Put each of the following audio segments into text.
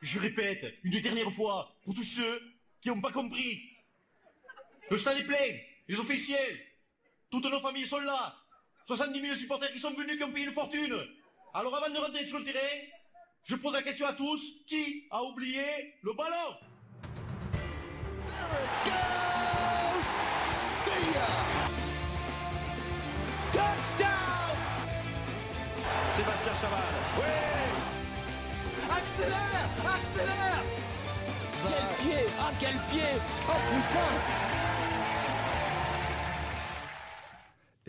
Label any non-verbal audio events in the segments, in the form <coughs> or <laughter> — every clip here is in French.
Je répète, une dernière fois, pour tous ceux qui n'ont pas compris. Le stade est plein, les officiels, toutes nos familles sont là. 70 000 supporters qui sont venus, qui ont payé une fortune. Alors avant de rentrer sur le terrain, je pose la question à tous, qui a oublié le ballon? Touchdown Sébastien Chaval. Oui Accélère Accélère. Quel pied Ah quel pied. Oh putain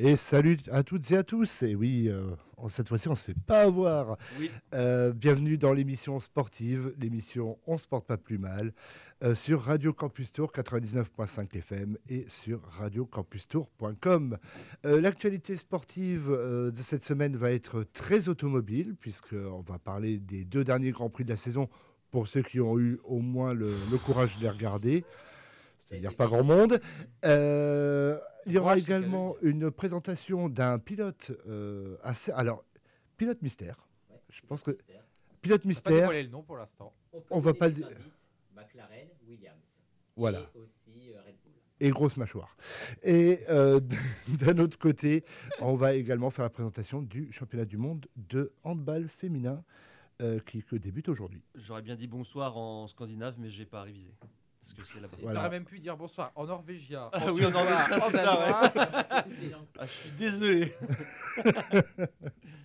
Et salut à toutes et à tous. Et oui, euh, cette fois-ci, on ne se fait pas avoir. Oui. Euh, bienvenue dans l'émission sportive, l'émission On se porte pas plus mal, euh, sur Radio Campus Tour 99.5 FM et sur radiocampustour.com. L'actualité sportive de cette semaine va être très automobile, puisqu'on va parler des deux derniers Grands Prix de la saison pour ceux qui ont eu au moins le, le courage de les regarder. C'est-à-dire pas grand monde. Euh, il y aura également une présentation d'un pilote euh, assez. Alors, pilote mystère. Je pense que. Pilote On va pas mystère. le nom pour l'instant. On va pas le. McLaren, Williams. Voilà. Et aussi euh, Red Bull. et grosse mâchoire. Et euh, <laughs> d'un autre côté, on va également faire la présentation du championnat du monde de handball féminin euh, qui, qui débute aujourd'hui. J'aurais bien dit bonsoir en scandinave, mais j'ai pas révisé. Parce que c'est là-bas. Voilà. T'aurais même pu dire bonsoir en norvégien. Ah oui, en norvégien, en c'est ça. Toutes les langues sont- Ah, je suis désolé. <laughs>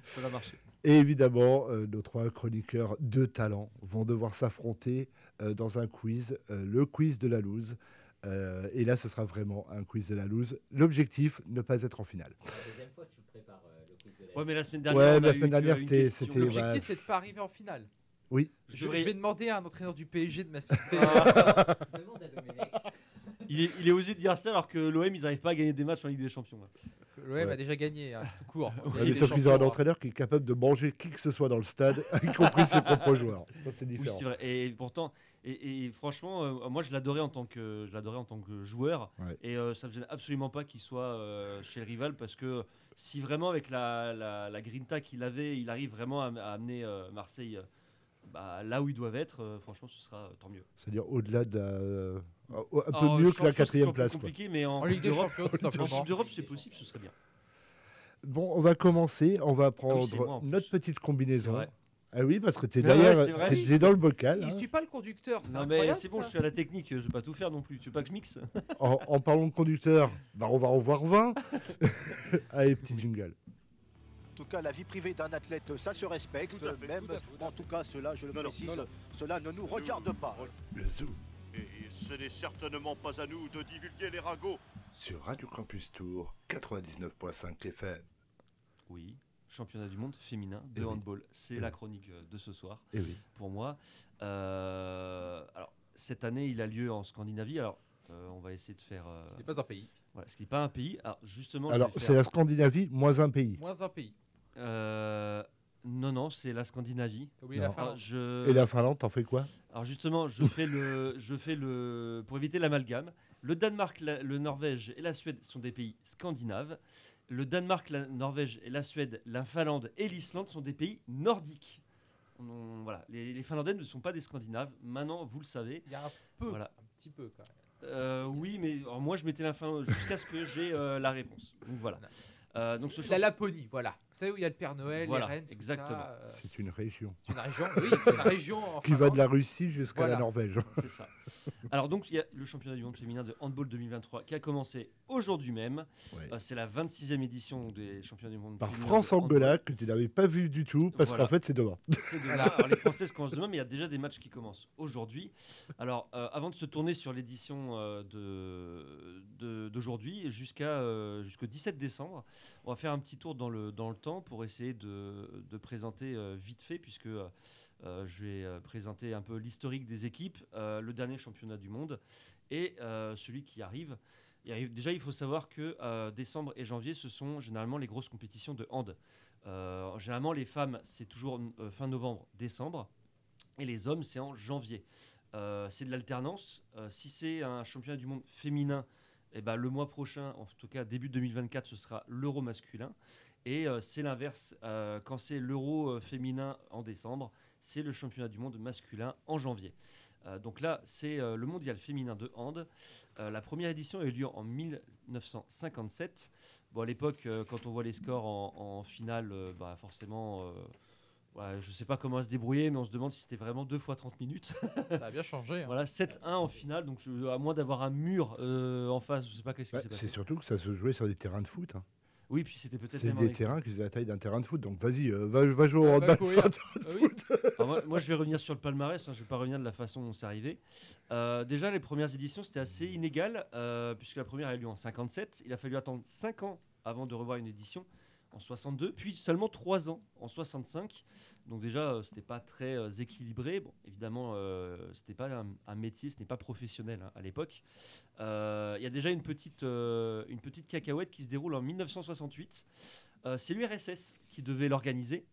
Ça va marcher. Et évidemment, euh, nos trois chroniqueurs de talent vont devoir s'affronter euh, dans un quiz, euh, le quiz de la loose. Euh, et là, ce sera vraiment un quiz de la loose. L'objectif, ne pas être en finale. C'est la deuxième fois que tu prépares, euh, le quiz de la Ouais, mais la semaine Ouais, dernière. on la a semaine eu que dernière, une c'était- L'objectif, Ouais. c'est de pas arriver en finale. Oui, Je, vais demander à un entraîneur du PSG de m'assister. <laughs> Demande à Domenech. Il est, il est osé de dire ça alors que l'OM, ils n'arrivent pas à gagner des matchs en Ligue des Champions. L'OM Ouais. a déjà gagné, hein, tout court. <laughs> Ouais, mais sauf qu'ils ont un entraîneur qui est capable de manger qui que ce soit dans le stade, <laughs> y compris ses propres joueurs. C'est Oui, différent. c'est vrai. Et pourtant, et, et franchement, euh, moi, je l'adorais en tant que, je l'adorais en tant que joueur. Ouais. Et euh, ça me gêne absolument pas qu'il soit euh, chez le rival parce que si vraiment avec la, la, la grinta qu'il avait, il arrive vraiment à, à amener euh, Marseille euh, bah, là où ils doivent être, euh, franchement, ce sera euh, tant mieux. C'est-à-dire au-delà de la- euh, un peu Alors, mieux que la c'est quatrième place. quoi. compliqué, mais en, En Ligue d'Europe, c'est possible, ce serait bien. Bon, on va commencer. On va prendre c'est moi, en plus. notre petite C'est combinaison. Ah oui, parce que tu es Mais <laughs> ouais, derrière, c'est t'es- t'es dans le bocal. Il hein. suit pas le conducteur, c'est Non mais c'est bon, ça. je suis à la technique, je vais pas tout faire non plus. Tu veux pas que je mixe En, en parlant de conducteur, bah, on va en voir 20. <laughs> Allez, petit jingle. En tout cas, la vie privée d'un athlète, ça se respecte. Tout à fait, même, tout à fait, tout à en tout cas, cela, je le Non, précise, non, non. cela ne nous regarde pas. Le zoo Et ce n'est certainement pas à nous de divulguer les ragots. sur Radio Campus Tour 99.5 FM. Oui, championnat du monde féminin de Eh oui. handball. C'est Eh la chronique euh, de ce soir Et oui. pour moi. Euh, alors cette année, il a lieu en Scandinavie. Alors euh, on va essayer de faire. euh, Il n'est pas un pays. voilà, ce qui n'est pas un pays. Alors justement, Alors, c'est faire- la Scandinavie, moins un pays. Moins un pays. Euh, non, non, c'est la Scandinavie. T'as oublié la Finlande. je... Et la Finlande, t'en fais quoi? Alors justement, je fais le, je fais le, pour éviter l'amalgame. Le Danemark, la- le Norvège et la Suède sont des pays scandinaves. Le Danemark, la Norvège et la Suède, la Finlande et l'Islande sont des pays nordiques. On- voilà, les, les Finlandais ne sont pas des Scandinaves. Maintenant, vous le savez. Il y a un peu, Voilà. un petit peu quand même. Euh, oui, mais alors, moi, je mettais la fin jusqu'à ce que j'ai euh, la réponse. Donc voilà. <laughs> Euh, donc ce La Laponie, voilà. Vous savez où il y a le Père Noël, Voilà, les reines, tout exactement. euh, C'est une région. c'est une région, oui, c'est une région en Qui va de la Russie jusqu'à Voilà. la Norvège. <laughs> C'est ça. Alors donc il y a le championnat du monde féminin de handball 2023 qui a commencé aujourd'hui même. Ouais. Euh, c'est la 26e édition des championnats du monde Par féminin de France-Angola, que tu n'avais pas vu du tout, parce Voilà. qu'en fait, c'est demain. C'est demain. Alors, les Françaises commencent demain, mais il y a déjà des matchs qui commencent aujourd'hui. Alors, euh, avant de se tourner sur l'édition euh, de- de- d'aujourd'hui, jusqu'à euh, jusqu'au 17 décembre, on va faire un petit tour dans le, dans le pour essayer de, présenter euh, vite fait, puisque euh, euh, je vais présenter un peu l'historique des équipes, le dernier championnat du monde et celui qui arrive. Déjà, il faut savoir que décembre et janvier, ce sont généralement les grosses compétitions de hand. Généralement, les femmes, c'est toujours fin novembre, décembre, et les hommes, c'est en janvier. C'est de l'alternance. Si c'est un championnat du monde féminin, eh ben, le mois prochain, en tout cas début 2024, ce sera l'euro masculin. Et euh, c'est l'inverse. Euh, quand c'est l'euro euh, féminin en décembre, c'est le championnat du monde masculin en janvier. Donc là, c'est le mondial féminin de hand. La première édition a eu lieu en 1957. Bon, à l'époque, quand on voit les scores en, en finale, bah, forcément, euh, ouais, je ne sais pas comment se débrouiller, mais on se demande si c'était vraiment 2 fois 30 minutes. Ça a bien changé. hein. <laughs> voilà, 7-1 en finale, donc à moins d'avoir un mur euh, en face, je ne sais pas qu'est-ce qui s'est passé. c'est surtout que ça se jouait sur des terrains de foot. hein. Oui, puis c'était peut-être C'est des terrains qui faisaient la taille d'un terrain de foot. Donc vas-y, euh, va, va jouer au va handball courir. sur un terrain de Ah oui. foot. Alors <laughs> moi, moi, je vais revenir sur le palmarès, hein, je ne vais pas revenir de la façon dont c'est arrivé. Euh, déjà, les premières éditions, c'était assez inégal, euh, puisque la première a eu lieu en 57. Il a fallu attendre 5 ans avant de revoir une édition en 62, puis seulement 3 ans en 65. Donc déjà, euh, c'était pas très euh, équilibré. Bon, évidemment, euh, c'était pas un, métier, ce n'est pas professionnel hein, à l'époque. Euh, Il y a déjà une petite, euh, une petite cacahuète qui se déroule en 1968. Euh, C'est l'URSS qui devait l'organiser.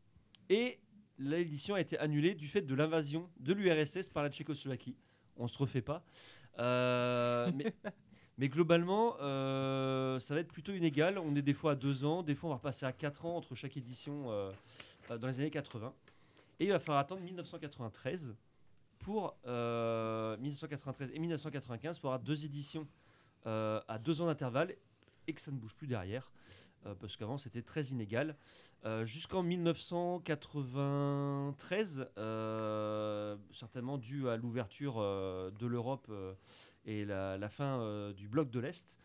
Et l'édition a été annulée du fait de l'invasion de l'URSS par la Tchécoslovaquie. On se refait pas. Mais, <laughs> mais globalement, euh, ça va être plutôt inégal. On est des fois à deux ans, des fois on va repasser à quatre ans entre chaque édition euh, euh, dans les années 80. Et il va falloir attendre 1993 pour euh, 1993 et 1995 pour avoir deux éditions euh, à deux ans d'intervalle et que ça ne bouge plus derrière euh, parce qu'avant c'était très inégal. Euh, Jusqu'en 1993, euh, certainement dû à l'ouverture euh, de l'Europe euh, et la, la fin euh, du bloc de l'Est,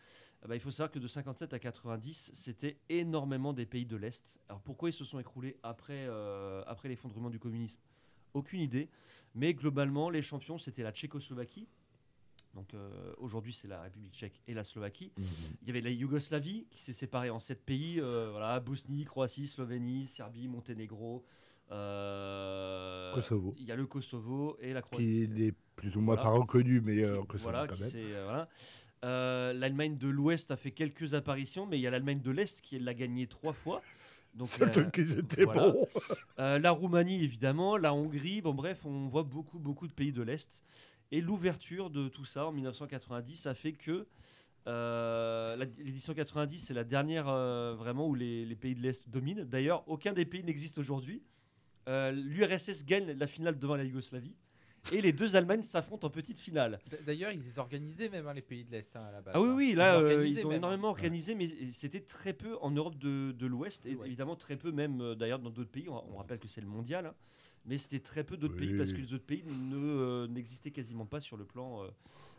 euh, bah, il faut savoir que de 57 à 90, c'était énormément des pays de l'Est. Alors pourquoi ils se sont écroulés après, euh, après l'effondrement du communisme? Aucune idée. Mais globalement, les champions, c'était la Tchécoslovaquie. Donc euh, aujourd'hui, c'est la République tchèque et la Slovaquie. Il y avait la Yougoslavie qui s'est séparée en sept pays euh, voilà, Bosnie, Croatie, Slovénie, Serbie, Monténégro. Euh, Kosovo. Il y a le Kosovo et la Croatie. Qui n'est plus ou moins Voilà. pas reconnu, mais euh, ça Voilà, quand même. euh, voilà. Euh, L'Allemagne de l'Ouest a fait quelques apparitions, mais il y a l'Allemagne de l'Est qui l'a gagné trois fois. Donc, qu'ils étaient bons. la Roumanie, évidemment, la Hongrie, bon bref, on voit beaucoup, beaucoup de pays de l'Est. Et l'ouverture de tout ça en 1990 a fait que euh, l'édition 90, c'est la dernière euh, vraiment où les, les pays de l'Est dominent. D'ailleurs, aucun des pays n'existe aujourd'hui. Euh, L'URSS gagne la finale devant la Yougoslavie. Et les deux Allemagnes s'affrontent en petite finale. D'ailleurs, ils organisaient même hein, les pays de l'Est hein, à la base. Ah oui, oui, là, euh, ils ont même, hein. énormément organisé, mais c'était très peu en Europe de, de l'Ouest, et Ouais. évidemment très peu même euh, d'ailleurs dans d'autres pays. On, on rappelle que c'est le mondial, hein, mais c'était très peu d'autres pays parce que les autres pays ne, euh, n'existaient quasiment pas sur le plan euh,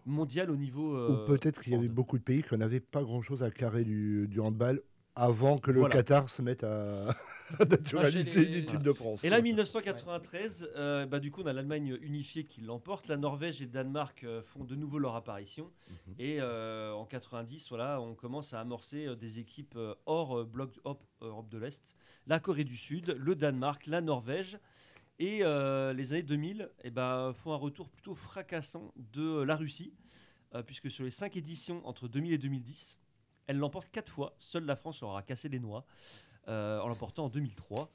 mondial au niveau. euh, Ou peut-être qu'il y avait beaucoup de pays qui n'avaient pas grand-chose à carrer du, du handball avant que le Voilà. Qatar se mette à, <laughs> à naturaliser les- une équipe voilà. de France. Et là, 1993, euh, bah, du coup, on a l'Allemagne unifiée qui l'emporte. La Norvège et le Danemark euh, font de nouveau leur apparition. Mhm. Et euh, en 90, voilà, on commence à amorcer des équipes hors bloc hop, Europe de l'Est. La Corée du Sud, le Danemark, la Norvège. Et euh, les années 2000 eh ben, font un retour plutôt fracassant de la Russie, euh, puisque sur les cinq éditions entre 2000 et 2010, elle l'emporte quatre fois. Seule la France leur a cassé les noix, euh, en l'emportant en 2003.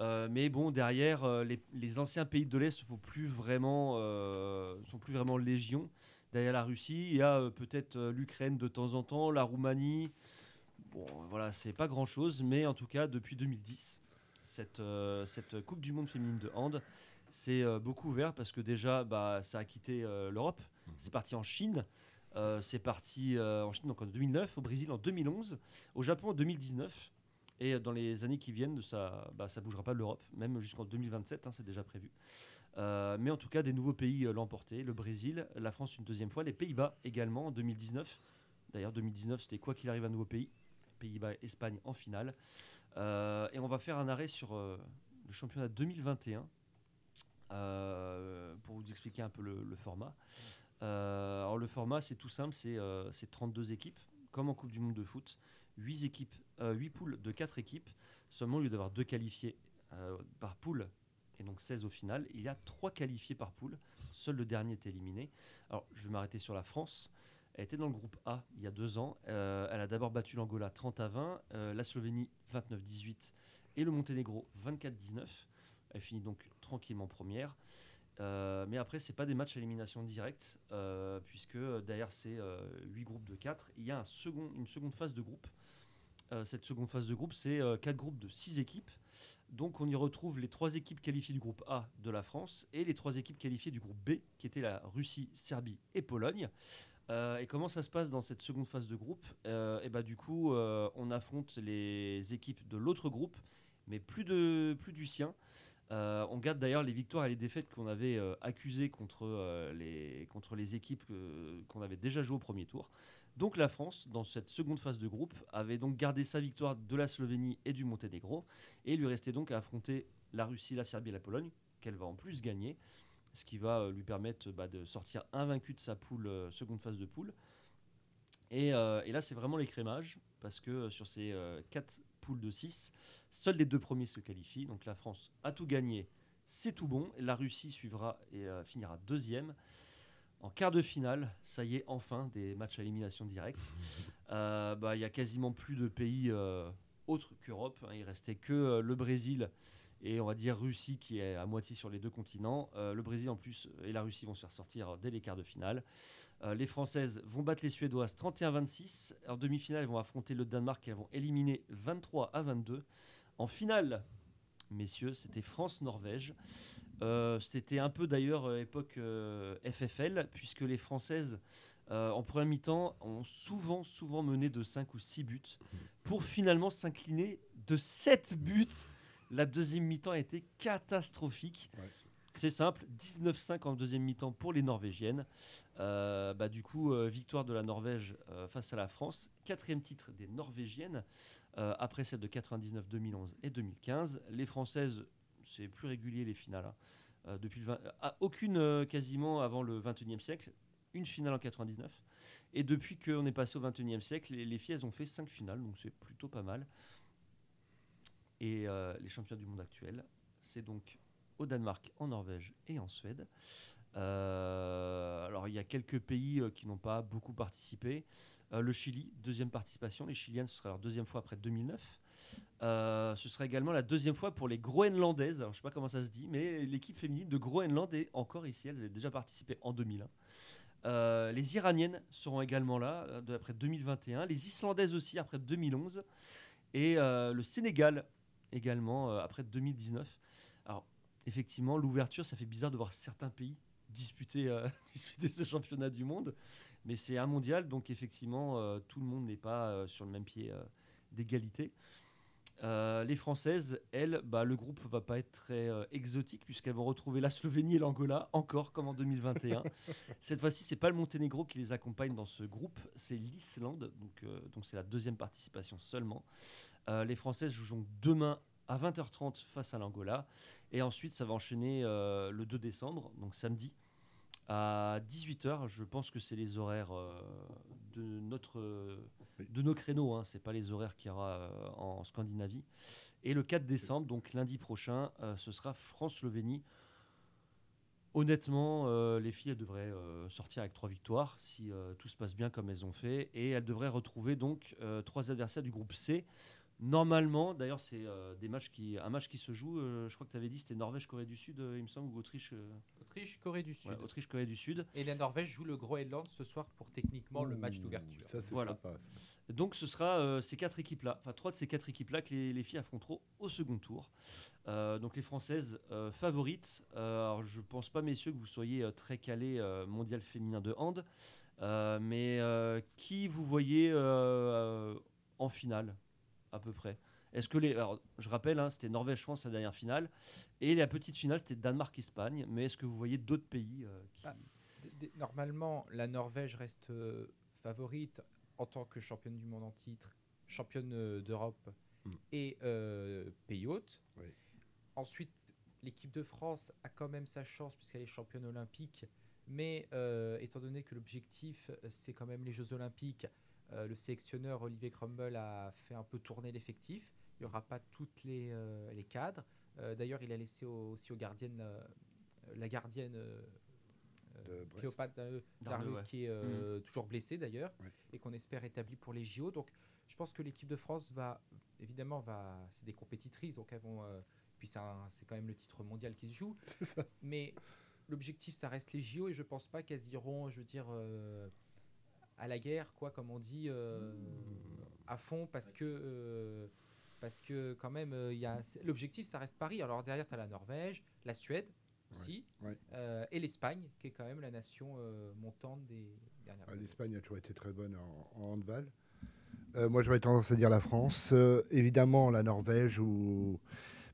Euh, mais bon, derrière, euh, les, les anciens pays de l'Est ne plus vraiment, euh, sont plus vraiment légion. Derrière la Russie, il y a peut-être l'Ukraine de temps en temps, la Roumanie. Bon, voilà, c'est pas grand-chose, mais en tout cas, depuis 2010, cette, cette Coupe du Monde féminine de hand, c'est beaucoup ouvert parce que déjà, bah, ça a quitté l'Europe. C'est parti en Chine. Euh, c'est parti euh, en Chine en 2009, au Brésil en 2011, au Japon en 2019. Et dans les années qui viennent, ça ne bah, ça bougera pas l'Europe, même jusqu'en 2027, hein, c'est déjà prévu. Euh, mais en tout cas, des nouveaux pays l'ont emporté, le Brésil, la France une deuxième fois, les Pays-Bas également en 2019. D'ailleurs, 2019, c'était quoi qu'il arrive un nouveau pays. Pays-Bas, Espagne en finale. Et on va faire un arrêt sur le championnat 2021 euh, pour vous expliquer un peu le format. Euh, alors le format, c'est tout simple, c'est euh, c'est 32 équipes, comme en Coupe du Monde de foot. 8, équipes, euh, 8 poules de 4 équipes. Seulement, au lieu d'avoir 2 qualifiés euh, par poule, et donc 16 au final, il y a 3 qualifiés par poule. Seul le dernier est éliminé. Alors, je vais m'arrêter sur la France. Elle était dans le groupe A il y a deux ans. Euh, elle a d'abord battu l'Angola 30 à 20, euh, la Slovénie 29-18 et le Monténégro 24-19. Elle finit donc tranquillement première. Euh, mais après, c'est pas des matchs à élimination directe, euh, puisque derrière ces 8 groupes de 4, il y a une seconde phase de groupe. Euh, cette seconde phase de groupe, c'est 4 groupes de 6 équipes. Donc on y retrouve les trois équipes qualifiées du groupe A de la France et les trois équipes qualifiées du groupe B, qui étaient la Russie, Serbie et Pologne. Euh, et comment ça se passe dans cette seconde phase de groupe? Euh, Et bah du coup, euh, on affronte les équipes de l'autre groupe, mais plus du sien. Euh, on garde d'ailleurs les victoires et les défaites qu'on avait euh, accusées contre, euh, les, contre les équipes qu'on avait déjà jouées au premier tour. Donc la France, dans cette seconde phase de groupe, avait donc gardé sa victoire de la Slovénie et du Monténégro, et lui restait donc à affronter la Russie, la Serbie et la Pologne, qu'elle va en plus gagner, ce qui va lui permettre bah, de sortir invaincu de sa poule, seconde phase de poule. Et, et là, c'est vraiment l'écrémage, parce que sur ces quatre poules de 6, seuls les deux premiers se qualifient. Donc la France a tout gagné, c'est tout bon. La Russie suivra et euh, finira deuxième. En quart de finale, ça y est, enfin, des matchs à élimination directe. <laughs> Euh, bah, Il y a quasiment plus de pays euh, autres qu'Europe. hein. Il restait que le Brésil et on va dire Russie qui est à moitié sur les deux continents. Euh, le Brésil en plus et la Russie vont se faire sortir dès les quarts de finale. Euh, les Françaises vont battre les Suédoises 31-26. En demi-finale, elles vont affronter le Danemark et elles vont éliminer 23 à 22. En finale, messieurs, c'était France-Norvège. Euh, c'était un peu d'ailleurs euh, époque FFL, puisque les Françaises, en première mi-temps, ont souvent, souvent mené de 5 ou 6 buts, pour finalement s'incliner de 7 buts. La deuxième mi-temps a été catastrophique. C'est simple, 19-5 en deuxième mi-temps pour les Norvégiennes. Euh, bah, du coup, euh, victoire de la Norvège euh, face à la France. Quatrième titre des Norvégiennes, après celle de 99, 2011 et 2015. Les Françaises, c'est plus régulier les finales. hein. Depuis le 20 aucune quasiment avant le 21e siècle. Une finale en 99. Et depuis qu'on est passé au 21e siècle, les, les filles, elles ont fait 5 finales, donc c'est plutôt pas mal. Et les champions du monde actuels, c'est donc au Danemark, en Norvège et en Suède. Euh, alors il y a quelques pays euh, qui n'ont pas beaucoup participé. Euh, le Chili, deuxième participation. Les Chiliennes, ce sera leur deuxième fois après 2009. Euh, ce sera également la deuxième fois pour les Groenlandaises. Je ne sais pas comment ça se dit, mais l'équipe féminine de Groenland est encore ici. Elles avaient déjà participé en 2001. Euh, les Iraniennes seront également là après 2021. Les Islandaises aussi après 2011. Et le Sénégal également après 2019. Effectivement, l'ouverture, ça fait bizarre de voir certains pays disputer, euh, <laughs> disputer ce championnat du monde. Mais c'est un mondial, donc effectivement, euh, tout le monde n'est pas euh, sur le même pied d'égalité. Les Françaises, elles, bah, le groupe va pas être très exotique puisqu'elles vont retrouver la Slovénie et l'Angola encore comme en 2021. <laughs> Cette fois-ci, c'est pas le Monténégro qui les accompagne dans ce groupe, c'est l'Islande. Donc, donc c'est la deuxième participation seulement. Les Françaises joueront demain à 20h30 face à l'Angola et ensuite ça va enchaîner euh, le 2 décembre, donc samedi à 18h. Je pense que c'est les horaires euh, de notre de nos créneaux, hein, c'est pas les horaires qu'il y aura euh, en Scandinavie. Et le 4 décembre, donc lundi prochain, ce sera France-Slovénie. Honnêtement, euh, les filles elles devraient euh, sortir avec trois victoires si euh, tout se passe bien comme elles ont fait, et elles devraient retrouver donc trois adversaires du groupe C. Normalement, d'ailleurs, c'est euh, des matchs qui, un match qui se joue. euh, je crois que tu avais dit c'était Norvège-Corée du Sud, euh, il me semble, ou Autriche. euh, Autriche, Corée du Sud. ouais, Autriche-Corée du Sud. Et la Norvège joue le Groenland ce soir pour techniquement le match Ouh, d'ouverture. Ça, c'est Voilà. sympa. ça. Donc ce sera euh, ces quatre équipes-là, enfin trois de ces quatre équipes-là que les, les filles affronteront au second tour. Euh, donc les Françaises euh, favorites. Euh, alors je pense pas messieurs que vous soyez euh, très calés euh, mondial féminin de hand, Euh, mais euh, qui vous voyez euh, euh, en finale? À peu près Est-ce que les, alors, je rappelle, hein, c'était Norvège-France la dernière finale, et la petite finale c'était Danemark-Espagne. Mais est-ce que vous voyez d'autres pays euh, qui... Ah. Normalement, la Norvège reste euh, favorite en tant que championne du monde en titre, championne euh, d'Europe Mm. et euh, pays hôte. Oui. Ensuite, l'équipe de France a quand même sa chance puisqu'elle est championne olympique. Mais euh, étant donné que l'objectif, c'est quand même les Jeux olympiques, euh, le sélectionneur Olivier Crumble a fait un peu tourner l'effectif. Il n'y aura pas toutes les, euh, les cadres. Euh, D'ailleurs, il a laissé au- aussi aux gardiennes, la gardienne. Cléopâtre Darleux, Darleux, Darleux, ouais. qui est euh, toujours blessée d'ailleurs Ouais. et qu'on espère établi pour les JO. Donc, je pense que l'équipe de France va évidemment va, c'est des compétitrices, donc elles vont. euh, puis c'est quand même le titre mondial qui se joue. <laughs> Ça. Mais l'objectif, ça reste les JO et je pense pas qu'elles iront, je veux dire, euh, à la guerre, quoi, comme on dit, euh, à fond, parce que euh, Parce que quand même, euh, il l'objectif, ça reste Paris. Alors derrière, tu as la Norvège, la Suède aussi, ouais. et l'Espagne, qui est quand même la nation montante des dernières Ah, années. L'Espagne a toujours été très bonne en, en handball. Moi, j'aurais tendance à dire la France. Évidemment, la Norvège, ou...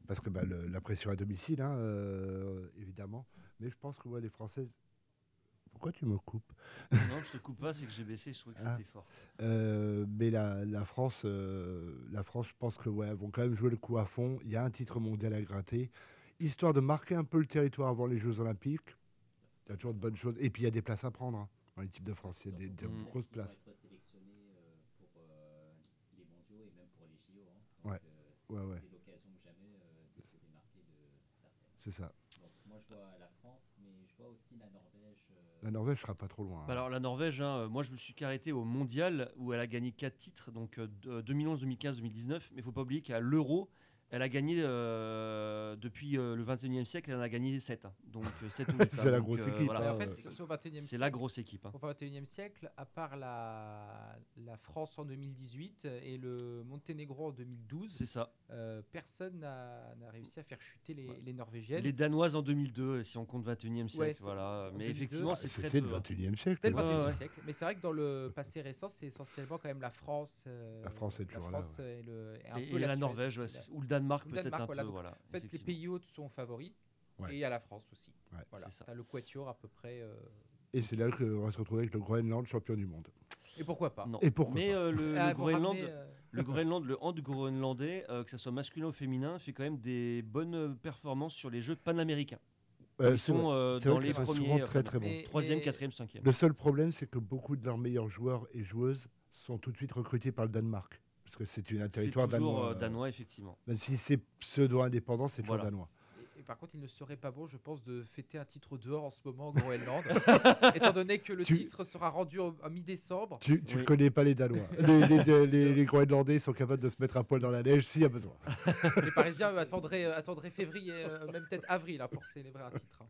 parce que bah, le- la pression à domicile, hein, évidemment. Mais je pense que ouais, les Françaises. Pourquoi tu me coupes Non, je te coupe pas, c'est que j'ai baissé, je trouvais que Ah. c'était fort. Euh, mais la, la France, euh, la France, je pense que ouais, vont quand même jouer le coup à fond. Il y a un titre mondial à gratter, histoire de marquer un peu le territoire avant les Jeux Olympiques. Il y a toujours de bonnes choses. Et puis il y a des places à prendre hein, dans l'équipe de France. Il y a des, des Mm. grosses places. être euh, pour les mondiaux et même pour les JO. hein. Donc, Ouais. Ouais, ouais. C'est l'occasion que jamais de se démarquer de certaines. C'est ça. Donc, moi, je vois la France, mais je vois aussi la Norvège. euh, La Norvège sera pas trop loin. hein. Bah alors la Norvège, hein, euh, moi je me suis arrêté au mondial où elle a gagné 4 titres, donc euh, de- 2011, 2015, 2019. Mais il faut pas oublier qu'à l'Euro, elle a gagné euh, depuis euh, le 21e siècle, elle en a gagné 7. Donc 7 ou 8. <laughs> C'est la grosse équipe, Et hein. en fait, euh, c'est- c'est au 21e C'est siècle. la grosse équipe. hein. Au 21e siècle, à part la, la France en 2018 et le Monténégro en 2012, C'est ça. euh, personne n'a n'a réussi à faire chuter les, Ouais. les Norvégiennes. Les Danoises en 2002, si on compte 21e siècle. Ouais, c'est- voilà. en Mais 2002, effectivement, c'est très C'était peu. le hein. 21e siècle. C'était le Ouais, 21e ouais. siècle. Mais c'est vrai que dans le passé récent, c'est essentiellement quand même la France. euh, La France est la toujours là, France et, le, et un Et, peu et la. Norvège, ou le Danemark Peut-être Danemark, un voilà. peu. Donc, Voilà, En fait, les pays hôtes sont favoris. Ouais. Et il y a la France aussi. Ouais. Voilà. Ça. T'as le Quatuor à peu près. euh, Et c'est là qu'on va se retrouver avec le Groenland champion du monde. Et pourquoi pas Non. Et pourquoi Mais pas euh, le, Ah, Groenland, euh, le Groenland, le hand groenlandais, euh, que ce soit masculin ou féminin, fait quand même des bonnes performances sur les Jeux panaméricains. Euh, Ils sont euh, dans les premiers, souvent euh, très très bons. troisième, quatrième, cinquième. Le seul problème, c'est que beaucoup de leurs meilleurs joueurs et joueuses sont tout de suite recrutés par le Danemark. Parce que c'est une- un territoire toujours danois. euh, euh, danois, effectivement. Même si c'est pseudo-indépendant, c'est toujours Voilà. danois. Et, et par contre, il ne serait pas bon, je pense, de fêter un titre dehors en ce moment au Groenland, <laughs> étant donné que le Tu- titre sera rendu en mi-décembre. Tu ne Oui. connais pas les Danois. <laughs> les, les- les- les Groenlandais sont capables de se mettre un poil dans la neige s'il y a besoin. <laughs> Les Parisiens eux, attendraient, euh, attendraient février, euh, même peut-être avril, hein, pour célébrer un titre. hein.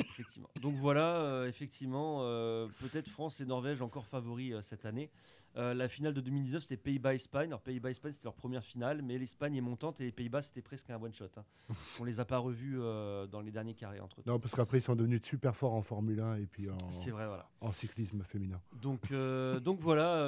effectivement. Donc voilà, euh, effectivement, euh, peut-être France et Norvège encore favoris euh, cette année. Euh, la finale de 2019, c'était Pays-Bas-Espagne. Alors Pays-Bas-Espagne, c'était leur première finale, mais l'Espagne est montante et les Pays-Bas, c'était presque un one-shot. hein. <laughs> On les a pas revus euh, dans les derniers carrés entre. Non, parce qu'après, ils sont devenus super forts en Formule 1 et puis en, C'est vrai, voilà. en cyclisme féminin. Donc, euh, <laughs> donc voilà,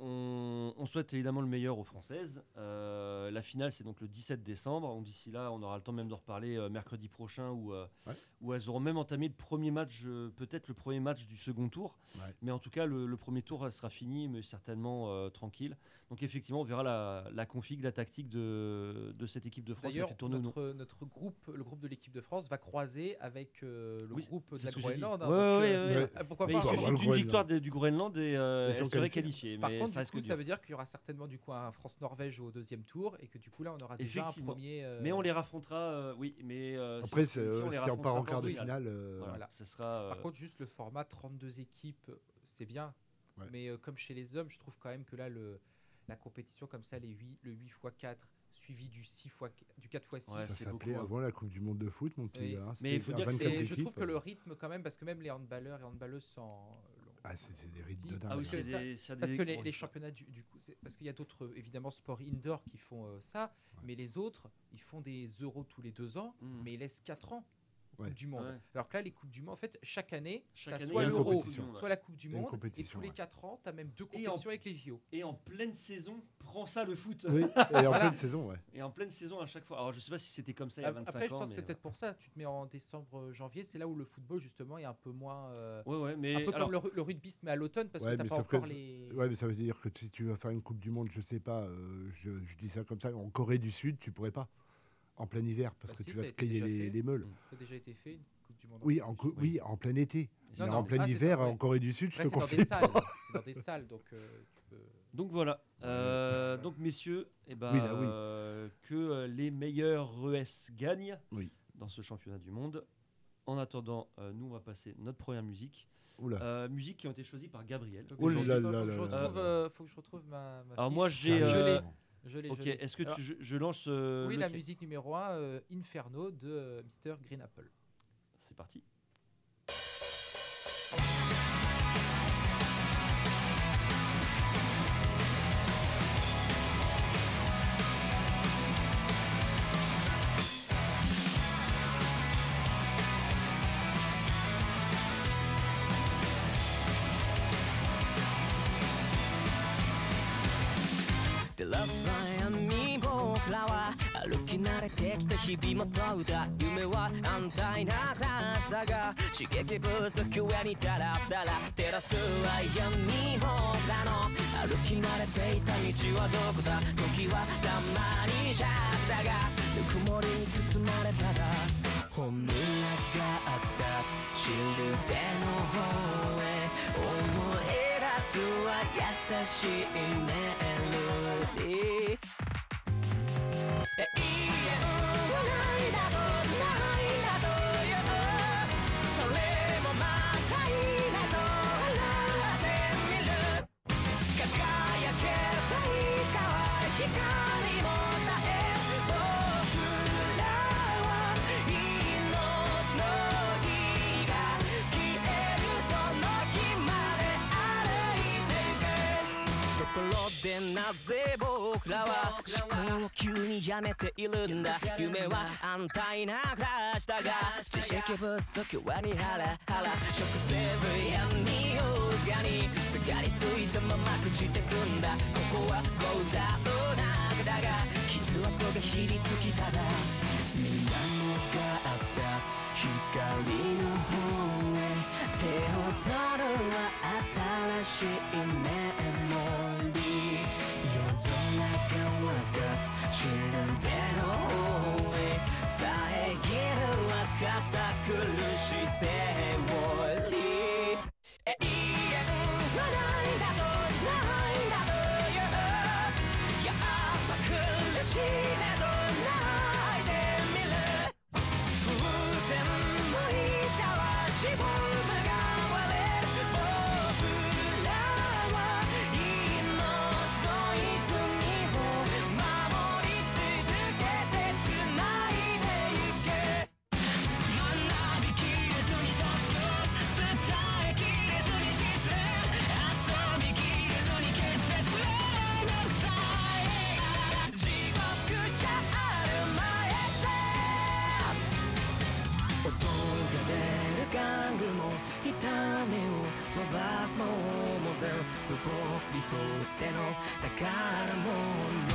on, on souhaite évidemment le meilleur aux Françaises. La finale, c'est donc le 17 décembre. Donc, D'ici là, on aura le temps même de reparler mercredi prochain où, Ouais. où elles auront même entamé le premier match, peut-être le premier match du second tour. Ouais. Mais en tout cas, le, le premier tour sera fini, mais certainement euh, tranquille. Donc effectivement, on verra la, la config, la tactique de, de cette équipe de France. D'ailleurs, notre, notre groupe, le groupe de l'équipe de France, va croiser avec euh, le Oui, groupe de la ce que j'ai dit. Groenland. hein, Ouais, euh, ah, pourquoi Mais pas il suffit d'une victoire du Groenland et euh, elle serait qualifiée. Par mais contre, ça du coup, ça veut dire qu'il y aura certainement du coup un France-Norvège au deuxième tour et que du coup là, on aura déjà un premier. euh, Mais on les raffrontera, euh, oui, mais euh, Après, si on part en quart de finale. Voilà, ce sera. Par contre, juste le format 32 équipes, c'est bien. Ouais. Mais euh, comme chez les hommes, je trouve quand même que là, le, la compétition comme ça, les 8, le 8 x 4, suivi du 6 x du 4 x 6. Ouais, ça s'appelait hein. avant la Coupe du Monde de foot, mon petit Oui. gars. Mais il faut dire que 24 Et je trouve que le rythme quand même, parce que même les handballeurs et handballeuses sont... Ah, c'est c'est des rythmes de Ah dingue. Ah oui, ça- des, Parce que les, championnats du, du coup, parce qu'il y a d'autres évidemment sports indoor qui font euh, ça, mais les autres, ils font des euros tous les deux ans, Mm. mais ils laissent 4 ans. Ouais. Coupe du Monde. Ouais. Alors que là, les Coupes du Monde, en fait, chaque année, Chaque t'as année, soit l'Euro, soit la Coupe du Monde, et tous les ouais. 4 ans, tu as même deux en- compétitions avec les JO. Et en pleine saison, prends ça le foot. Oui, <laughs> et en Voilà. pleine saison, ouais. Et en pleine saison à chaque fois. Alors je sais pas si c'était comme ça il y a 25 Après, je ans. pense que c'est peut-être pour ça. Tu te mets en décembre, euh, janvier, c'est là où le football, justement, est un peu moins. euh, Ouais, ouais, mais un peu alors, comme le, ru- le rugby se met à l'automne parce Ouais, que t'as mais pas encore ça- les. Ouais, mais ça veut dire que si tu vas faire une Coupe du Monde, je sais pas, euh, je, je dis ça comme ça, en Corée du Sud, tu pourrais pas. En plein hiver, parce Bah que si, tu vas te déjà les, les meules. Ça a déjà été fait, une Coupe du Monde. Oui, en, oui, en plein été. Non, Mais non, en plein ah, hiver, en. Corée du Sud, je te c'est dans des conseille. C'est dans des salles, donc euh, tu peux. <laughs> donc voilà. Euh, donc messieurs, eh ben, Oui, là, oui. euh, que euh, les meilleurs ES gagnent Oui. dans ce championnat du monde. En attendant, euh, nous on va passer notre première musique. Oula. Euh, musique qui a été choisie par Gabriel. Donc, Oh je- là attends, là faut que là je retrouve, là. faut que je retrouve ma. ma Alors fiche. moi j'ai. Je euh, l'ai. Ok, est-ce que Alors, tu, je, je lance euh, Oui, la lequel musique numéro 1, Inferno de euh, Mr. Green Apple. C'est parti. 日々も問うた夢は安泰な暮らしだが刺激不足上にダラダラ照らすは闇僕らの歩き慣れていた道はどこだ時はたまにシャッだがぬくもりに包まれた。ら本音があった。シルベの方へ。思い出すは優しいメロディーでなぜ僕らは思考を急にやめているんだ？夢は安泰な暮らしだが知識不足はにハラハラ。食せる闇をすがにすがりついたまま朽ちてくんだ。ここはゴーダの中だが傷跡がひりつきたら水面があった光の方へ手を取るは新しいメ死ぬ手の方へ遮るは固くも全部僕にとっての宝物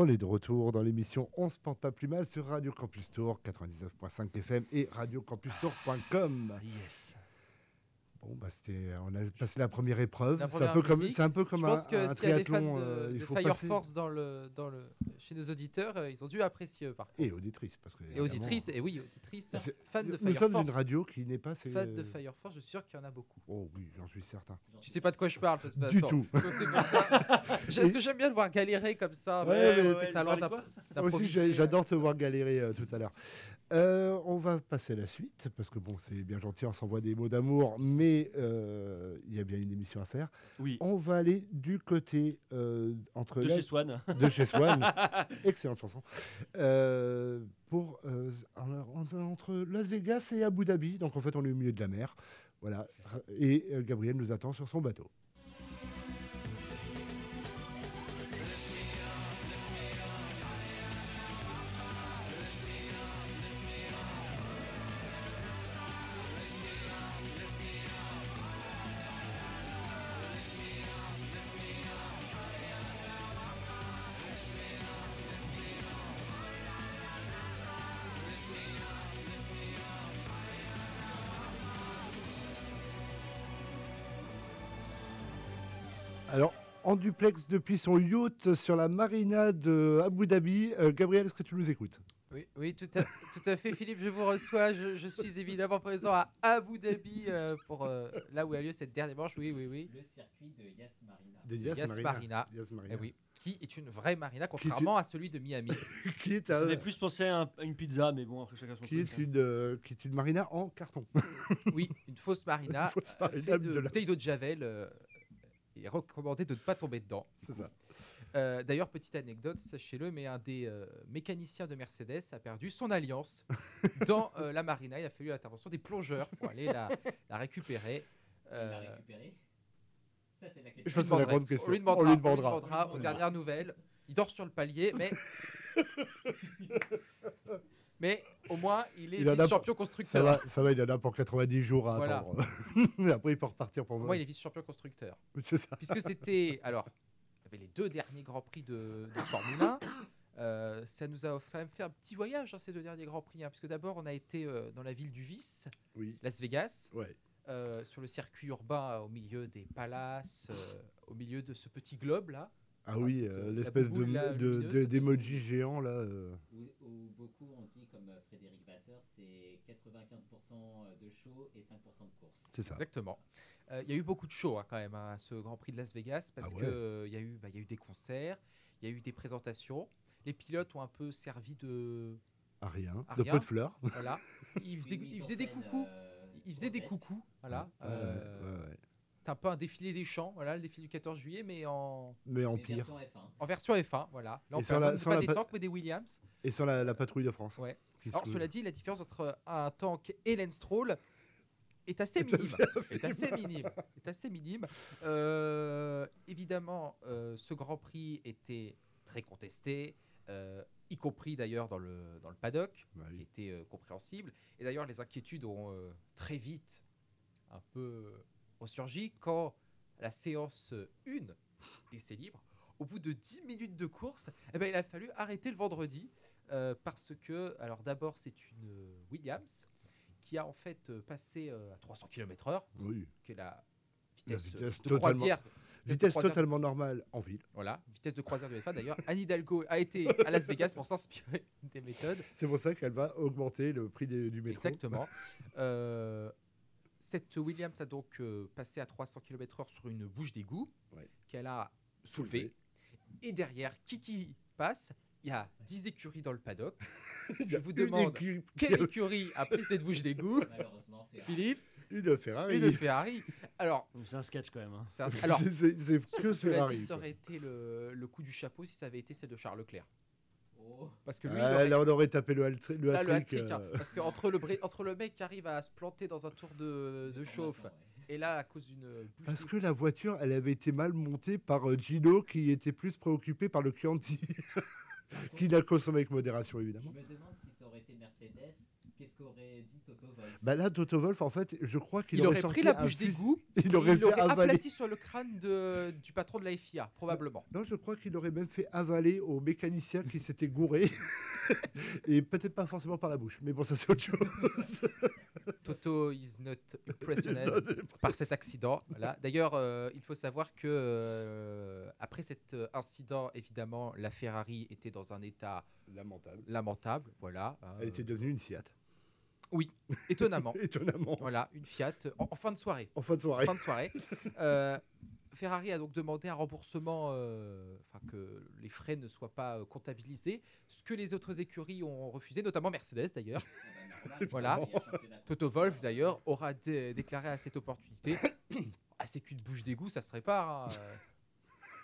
On est de retour dans l'émission On se porte pas plus mal sur Radio Campus Tour 99.5 FM et radiocampustour.com. Yes. Bon, bah, c'était, on a passé la première épreuve. La C'est un peu comme, c'est un peu comme Je un, pense que un s'il y a des fans triathlon. de, euh, il de faut Fire passer. Force dans le, dans le, chez nos auditeurs, euh, ils ont dû apprécier eux, par contre. Et auditrices, parce que. Et auditrices, et oui, auditrices, c'est- fans de Nous Fire sommes Force. une radio qui n'est pas. c'est- Fans de Fire Force, je suis sûr qu'il y en a beaucoup. Oh oui, j'en suis certain. Tu sais pas de quoi je parle, de toute Du façon. tout. Pour ça. <laughs> Est-ce que j'aime bien le voir galérer comme ça Ouais, mais ouais, c'est ouais, aussi, j'adore euh, te voir galérer euh, tout à l'heure. Euh, on va passer à la suite, parce que bon, c'est bien gentil, on s'envoie des mots d'amour, mais euh, il y a bien une émission à faire. Oui. On va aller du côté euh, entre De la- chez Swan. de chez Swan. <laughs> Excellente chanson. Pour, entre Las Vegas et Abu Dhabi. Donc en fait, on est au milieu de la mer. Voilà. Et Gabriel nous attend sur son bateau. En duplex depuis son yacht sur la marina de Abu Dhabi, euh, Gabriel, est-ce que tu nous écoutes? Oui, oui tout, à, tout à fait, Philippe, je vous reçois. Je, je suis évidemment présent à Abu Dhabi euh, pour euh, là où a lieu cette dernière manche. Oui, oui, oui. Le circuit de Yas Marina. De Yas, Yas Marina. Marina. Yas Marina. Eh oui, qui est une vraie marina, contrairement à celui de Miami. <laughs> Qui est, Ça un- fait plus penser à, un- à une pizza, mais bon, après chacun son qui truc. est une, euh, qui est une marina en carton. Oui, une fausse marina, <laughs> Une fausse euh, marina faite de de la- bouteilles d'eau de Javel. Et recommandé de ne pas tomber dedans. C'est ça. Euh, D'ailleurs, petite anecdote, sachez-le, mais un des euh, mécaniciens de Mercedes a perdu son alliance <laughs> dans euh, la marina. Il a fallu l'intervention des plongeurs pour aller la, la récupérer. Il l'a Ça, c'est la question. la grande. On lui demandera, lui on lui demandera. demandera On lui aux dernières nouvelles. Il dort sur le palier, mais. <laughs> mais au moins, il est vice-champion Ça constructeur. va, ça va, il en a pour 90 jours à Voilà. attendre. <laughs> Après, il peut repartir pour moi. moins, il est vice-champion constructeur. C'est ça. puisque c'était alors il y avait les deux derniers grands prix de, de Formule 1 Euh, ça nous a quand même fait un petit voyage hein, ces deux derniers grands prix hein, puisque d'abord on a été euh, dans la ville du vice Oui. Las Vegas Ouais. euh, sur le circuit urbain au milieu des palaces au milieu de ce petit globe là Ah oui, euh, l'espèce de, de, de- d'emoji géant là. euh. Où, où beaucoup ont dit, comme euh, Frédéric Vasseur, c'est 95% de show et 5% de course. C'est ça. exactement Euh, il y a eu beaucoup de shows hein, quand même hein, à ce grand prix de Las Vegas parce Ah ouais. que euh, il y a eu bah, il y a eu des concerts il y a eu des présentations les pilotes ont un peu servi de Ah rien. De rien. pot de fleurs. voilà <laughs> ils faisaient, Une mise ils en faisaient des coucous euh, des coucous, voilà. Ouais, ouais, ouais, ouais. C'est un peu un défilé des champs, voilà, le défilé du 14 juillet, mais en, Mais en Mais pire. version F1. en version F1, voilà. Là, on Et peut sans la- avoir- sans pas la des pa- tanks, mais des Williams. Et sans la, la patrouille de France. Ouais. Alors, cela dit, la différence entre un tank et Lance Stroll est assez Est minime. assez est assez minime. est assez minime. Euh, évidemment, euh, ce Grand Prix était très contesté, euh, y compris d'ailleurs dans le, dans le paddock. Bah qui était euh, compréhensible. Et d'ailleurs, les inquiétudes ont euh, très vite un peu euh, ressurgi quand la séance 1 d'essai libre, au bout de 10 minutes de course, eh ben, il a fallu arrêter le vendredi euh, parce que, alors d'abord, c'est une euh, Williams qui a en fait euh, passé euh, à 300 km/h, Oui. qui est la vitesse, vitesse de croisière. Vitesse totalement normale en ville. Voilà, vitesse de croisière de F1. D'ailleurs, Anne Hidalgo a été à Las Vegas pour s'inspirer des méthodes. C'est pour ça qu'elle va augmenter le prix des- du métro. Exactement. Euh, cette Williams a donc euh, passé à 300 km/h sur une bouche d'égout Ouais. qu'elle a soulevée. Et derrière, qui qui passe? Il y a 10 écuries dans le paddock. <laughs> Je a vous une demande écu- quelle écurie a pris cette bouche d'égout? Malheureusement, Ferrari. Philippe? Une Ferrari. de Ferrari. Alors, C'est un sketch quand même. hein. c'est un- <laughs> alors C'est- c'est c'est que cela Ferrari. dit, ça quoi. aurait été le, le coup du chapeau si ça avait été celle de Charles Leclerc? Parce que lui, il Ah, aurait- là, on aurait tapé le hat- le Là, le hat-trick. hat-trick, hein, euh, parce que entre le, entre le mec qui arrive à se planter dans un tour de, de chauffe ouais. et là à cause d'une bouche Parce que la voiture, elle avait été mal montée par euh, Gino, qui était plus préoccupé par le Chianti, <laughs> <laughs> qu'il a consommé avec modération, Je évidemment. me demande si ça aurait été Mercedes, qu'est-ce qu'aurait dit Toto Wolff? Bah là, Toto Wolff, en fait, je crois qu'il il aurait sorti pris la bouche d'égout Il aurait il avaler. aplati sur le crâne de, du patron de la FIA, probablement. Non, je crois qu'il aurait même fait avaler au mécanicien qui s'était gouré. <laughs> Et peut-être pas forcément par la bouche, mais bon, ça c'est autre chose. <laughs> Toto is not <laughs> impressionned par cet accident. Voilà. D'ailleurs, euh, il faut savoir que euh, après cet euh, incident, évidemment, la Ferrari était dans un état Lamentable. lamentable. Voilà. hein, Elle était devenue une Fiat. Oui, étonnamment. <laughs> Étonnamment. voilà, une Fiat en- en fin de soirée. En fin de soirée. fin de soirée. Ferrari a donc demandé un remboursement, euh, enfin que les frais ne soient pas euh, comptabilisés, ce que les autres écuries ont refusé, notamment Mercedes d'ailleurs. Ah bah, <laughs> Voilà. Toto Wolff d'ailleurs aura dé- déclaré à cette opportunité Ah, c'est qu'une bouche d'égout, ça se répare. hein, euh.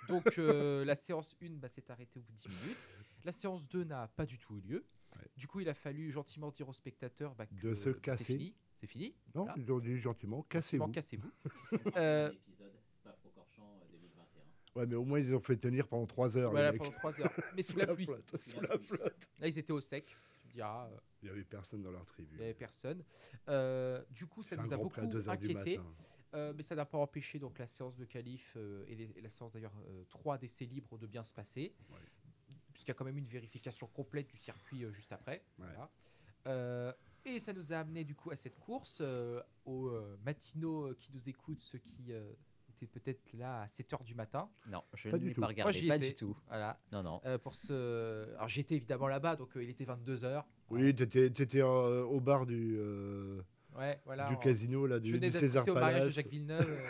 Donc euh, la séance 1 bah, s'est arrêtée au bout de 10 minutes. La séance 2 n'a pas du tout eu lieu. Ouais. Du coup, il a fallu gentiment dire aux spectateurs bah, que De se bah, casser. c'est fini. C'est fini. Non, Voilà. ils ont dit gentiment, cassez-vous. Cassez-vous. <laughs> Euh, l'épisode Spa-Francorchamps euh, 2021. Ouais, mais au moins, ils ont fait tenir pendant 3 heures. Voilà, pendant 3 heures. Mais sous <laughs> la pluie. flotte. Sous Sous la la pluie. flotte. Là, ils étaient au sec. Tu me diras, euh, Il n'y avait personne dans leur il tribu. n'y avait personne. Euh, du coup, ça nous a beaucoup Prix à 2 heures du inquiété. matin. Euh, mais ça n'a pas empêché donc la séance de qualif euh, et, les- et la séance d'ailleurs 3 d'essais libres de bien se passer, Ouais. puisqu'il y a quand même une vérification complète du circuit juste après. Ouais. Voilà. Et ça nous a amené du coup à cette course, aux matinaux qui nous écoutent, ceux qui était peut-être là à 7h du matin. Non, je Pas ne du l'ai tout. pas Moi, regardé, j'y pas étais. du tout. Voilà. Non, non. Euh, pour ce... Alors j'étais évidemment là-bas, donc euh, il était 22h. Oui, t'étais étais au bar du, euh, Ouais, voilà. du en- casino, là, Je du, venais du César d'assister au mariage de Palace. Jacques Villeneuve.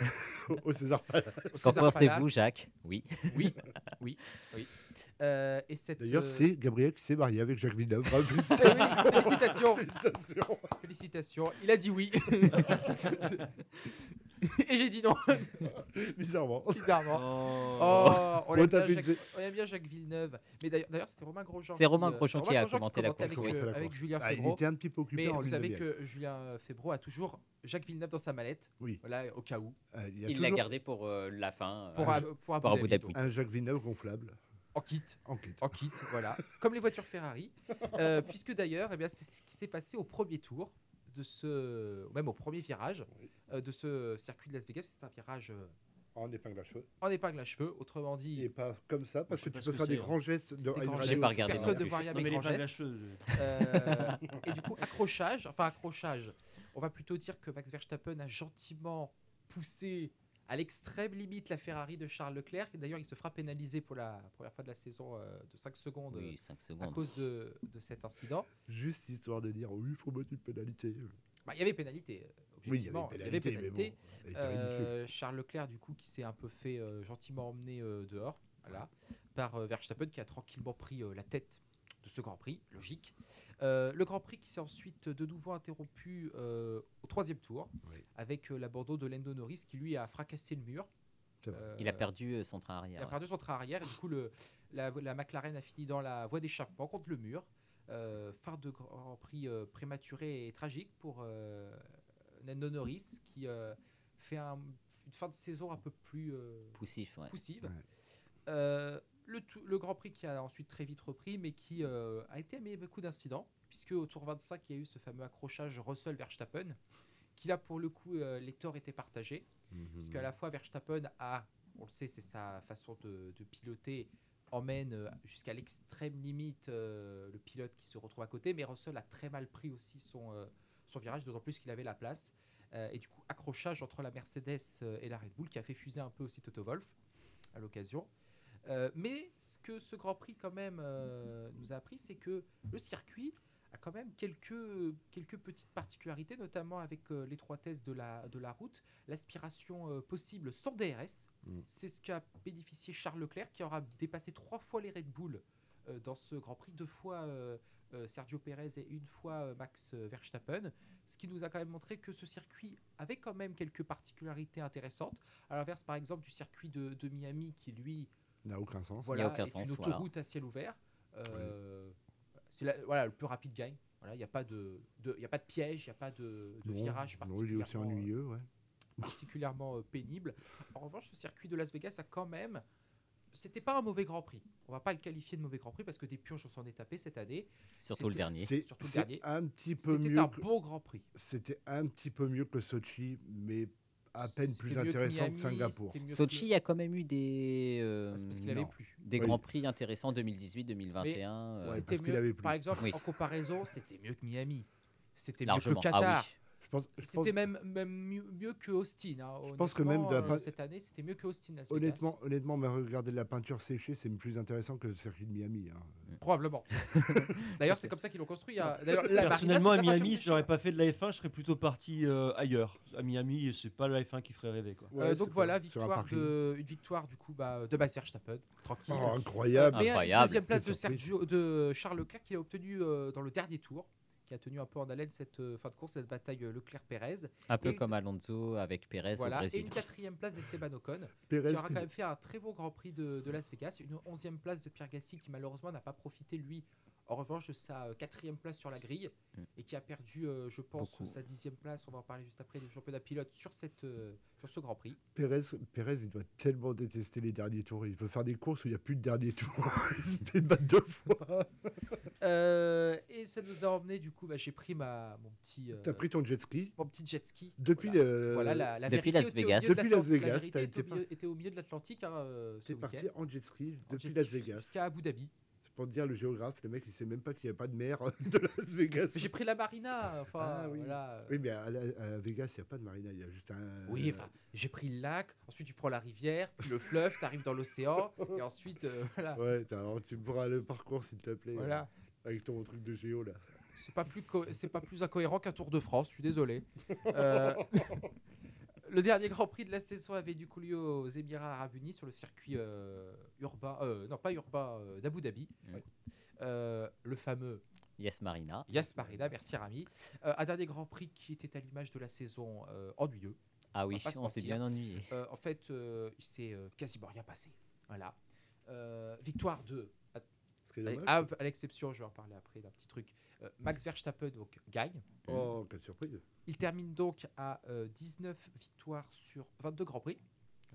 euh, <laughs> au César Palace. au Qu'en pensez-vous, Palace. Jacques? Oui. Oui, oui, oui. Euh, et cette, D'ailleurs, euh, c'est Gabriel qui s'est marié avec Jacques Villeneuve. <laughs> Eh félicitations. félicitations. Félicitations. Il a dit oui. <laughs> <laughs> et j'ai dit non, <laughs> Bizarrement. bizarrement. Oh. Oh, on, aime bien Jacques, on aime bien Jacques Villeneuve. Mais d'ailleurs, c'était Romain Grosjean. C'est Romain euh, Grosjean qui a commenté la course, avec, oui. euh, avec Julien Ah, il était un petit peu occupé Mais en vous savez que Julien Febvreau a toujours Jacques Villeneuve dans sa mallette. Oui. Voilà, au cas où. Euh, il l'a toujours gardé pour euh, la fin. Pour, euh, Ab- pour pour Abu Dhabi, un Jacques Villeneuve gonflable En kit. en kit. En kit, voilà. Comme les voitures Ferrari. <laughs> Euh, puisque d'ailleurs, eh bien, c'est ce qui s'est passé au premier tour de ce, même au premier virage euh, de ce circuit de Las Vegas. C'est un virage euh, En épingle à cheveux. en épingle à cheveux, autrement dit. Et pas comme ça, parce que tu peux que faire des grands gestes. De, des grands pas regardé Personne ne voit rien avec grands gestes. cheveux. Euh, et du coup, accrochage, enfin accrochage, on va plutôt dire que Max Verstappen a gentiment poussé à l'extrême limite la Ferrari de Charles Leclerc. D'ailleurs, il se fera pénaliser pour la première fois de la saison euh, de 5 secondes Oui, 5 à cause de, de cet incident. Juste histoire de dire, oui, il faut mettre une pénalité. Bah, il y avait pénalité. euh, Oui, il y avait pénalité, mais bon. Euh, Charles Leclerc, du coup, qui s'est un peu fait euh, gentiment emmener euh, dehors, voilà, par euh, Verstappen, qui a tranquillement pris euh, la tête de ce Grand Prix, logique. Euh, le Grand Prix qui s'est ensuite de nouveau interrompu euh, au troisième tour, Oui. avec euh, l'abandon de Lando Norris, qui lui a fracassé le mur. Euh, Il a perdu son train arrière. il a perdu son train arrière et du coup le, la, la McLaren a fini dans la voie d'échappement contre le mur. Euh, fin de Grand Prix euh, prématuré et tragique pour euh, Lando Norris qui euh, fait un- une fin de saison un peu plus euh, Poussif, ouais. poussive. Ouais. Le, tout- le Grand Prix qui a ensuite très vite repris mais qui euh, a été amené beaucoup d'incidents puisque au tour 25 il y a eu ce fameux accrochage Russell-Verstappen qui là pour le coup euh, les torts étaient partagés. Parce qu'à la fois Verstappen a, on le sait, c'est sa façon de, de piloter, emmène euh, jusqu'à l'extrême limite euh, le pilote qui se retrouve à côté, mais Russell a très mal pris aussi son, euh, son virage, d'autant plus qu'il avait la place. Euh, et du coup, accrochage entre la Mercedes et la Red Bull qui a fait fuser un peu aussi Toto Wolff à l'occasion. Euh, mais ce que ce Grand Prix quand même euh, nous a appris, c'est que le circuit a quand même quelques, quelques petites particularités, notamment avec euh, l'étroitesse de la, de la route, l'aspiration possible sans DRS. Mm. C'est ce qu'a bénéficié Charles Leclerc, qui aura dépassé trois fois les Red Bull dans ce Grand Prix, deux fois Sergio Pérez et une fois Max Verstappen, ce qui nous a quand même montré que ce circuit avait quand même quelques particularités intéressantes, à l'inverse par exemple du circuit de, de Miami qui lui N'a aucun sens. voilà, aucun est sens, une voilà. autoroute à ciel ouvert. Euh, C'est la- voilà, le plus rapide gagne. Voilà, il n'y a pas de, de- il y a pas de piège, il n'y a pas de, de Non, virage non, il est aussi particulièrement, ennuyeux, ouais. particulièrement euh, pénible. En revanche, le circuit de Las Vegas a quand même, c'était pas un mauvais Grand Prix. On va pas le qualifier de mauvais Grand Prix parce que des purges on s'en est tapé cette année. Surtout le dernier. C'est surtout le dernier. un petit peu C'était mieux. un que- bon Grand Prix. C'était un petit peu mieux que Sochi, mais à peine plus que intéressant que Singapour. que- Sochi a quand même eu des, euh, C'est parce qu'il avait non. plu. des Oui. grands prix intéressants 2018, 2021. euh, Ouais, parce mieux. avait. Par exemple, Oui. en comparaison, c'était mieux que Miami. C'était mieux que le Ah Qatar. oui. Je pense, je pense- C'était même, même mieux, mieux que Austin. hein. Je pense que même de la euh, cette année, c'était mieux que Austin. Las Vegas. honnêtement, honnêtement, mais regarder la peinture séchée, c'est plus intéressant que le circuit de Miami. hein. Probablement. <laughs> <laughs> D'ailleurs, c'est comme ça qu'ils l'ont construit. hein. D'ailleurs, la Personnellement, à Marina, de Miami, si j'aurais pas fait de la F1, je serais plutôt parti euh, ailleurs. À Miami, c'est pas la F1 qui ferait rêver. Quoi. Euh, donc voilà, un victoire de, une victoire du coup bah, de Max Verstappen, tranquille. Oh, incroyable. Mais Incroyable. deuxième place de. Sergio, de Charles Leclerc qu'il a obtenu euh, dans le dernier tour, qui a tenu un peu en haleine cette euh, fin de course, cette bataille euh, Leclerc-Pérez. Un peu Et- comme Alonso avec Pérez Voilà, au et une quatrième place d'Esteban Ocon, <laughs> Pérez, qui aura quand même fait un très beau Grand Prix de, de Las Vegas. Une onzième place de Pierre Gasly qui malheureusement n'a pas profité lui, en revanche, de sa euh, quatrième place sur la grille Mm. et qui a perdu, euh, je pense, Beaucoup. sa dixième place. On va en parler juste après du championnat pilote sur cette euh, sur ce Grand Prix. Pérez, Pérez, il doit tellement détester les derniers tours. Il veut faire des courses où il n'y a plus de dernier tour. <laughs> il se fait battre deux fois. <laughs> Euh, et ça nous a emmené du coup, bah, j'ai pris ma mon petit euh, T'as pris ton jet ski mon petit jet ski. depuis voilà. la, la Depuis Las Vegas. Depuis. Las La Vegas, t'as été au milieu, était au milieu de l'Atlantique hein, T'es parti en jet ski depuis jet Las Vegas. Jusqu'à Abu Dhabi. Pour dire, le géographe, le mec, il sait même pas qu'il n'y a pas de mer <laughs> de Las Vegas. J'ai pris la marina. Enfin, Ah oui. voilà. Oui, mais à, Vegas, il n'y a pas de marina, il y a juste un. Oui, enfin, j'ai pris le lac, ensuite tu prends la rivière, puis le fleuve, tu arrives dans l'océan, et ensuite, euh, voilà. Ouais, alors tu pourras le parcours, s'il te plaît. Voilà. euh, avec ton truc de géo, là. C'est pas plus c'est pas plus incohérent qu'un Tour de France, je suis désolé. Euh, <laughs> le dernier Grand Prix de la saison avait du coup lieu aux Émirats Arabes Unis sur le circuit euh, urbain, euh, non pas urbain euh, d'Abu Dhabi. Euh, le fameux Yes Marina. Yas Marina, merci Rami. Euh, un dernier Grand Prix qui était à l'image de la saison euh, ennuyeux. Ah oui, on s'est bien ennuyé. Euh, en fait, euh, il s'est euh, quasiment rien passé. Voilà. Euh, victoire de. À- dommage, l'exception, je vais en parler après d'un petit truc. euh, Max Verstappen donc, gagne. Oh, quelle surprise. Il termine donc à euh, 19 victoires sur 22 Grands Prix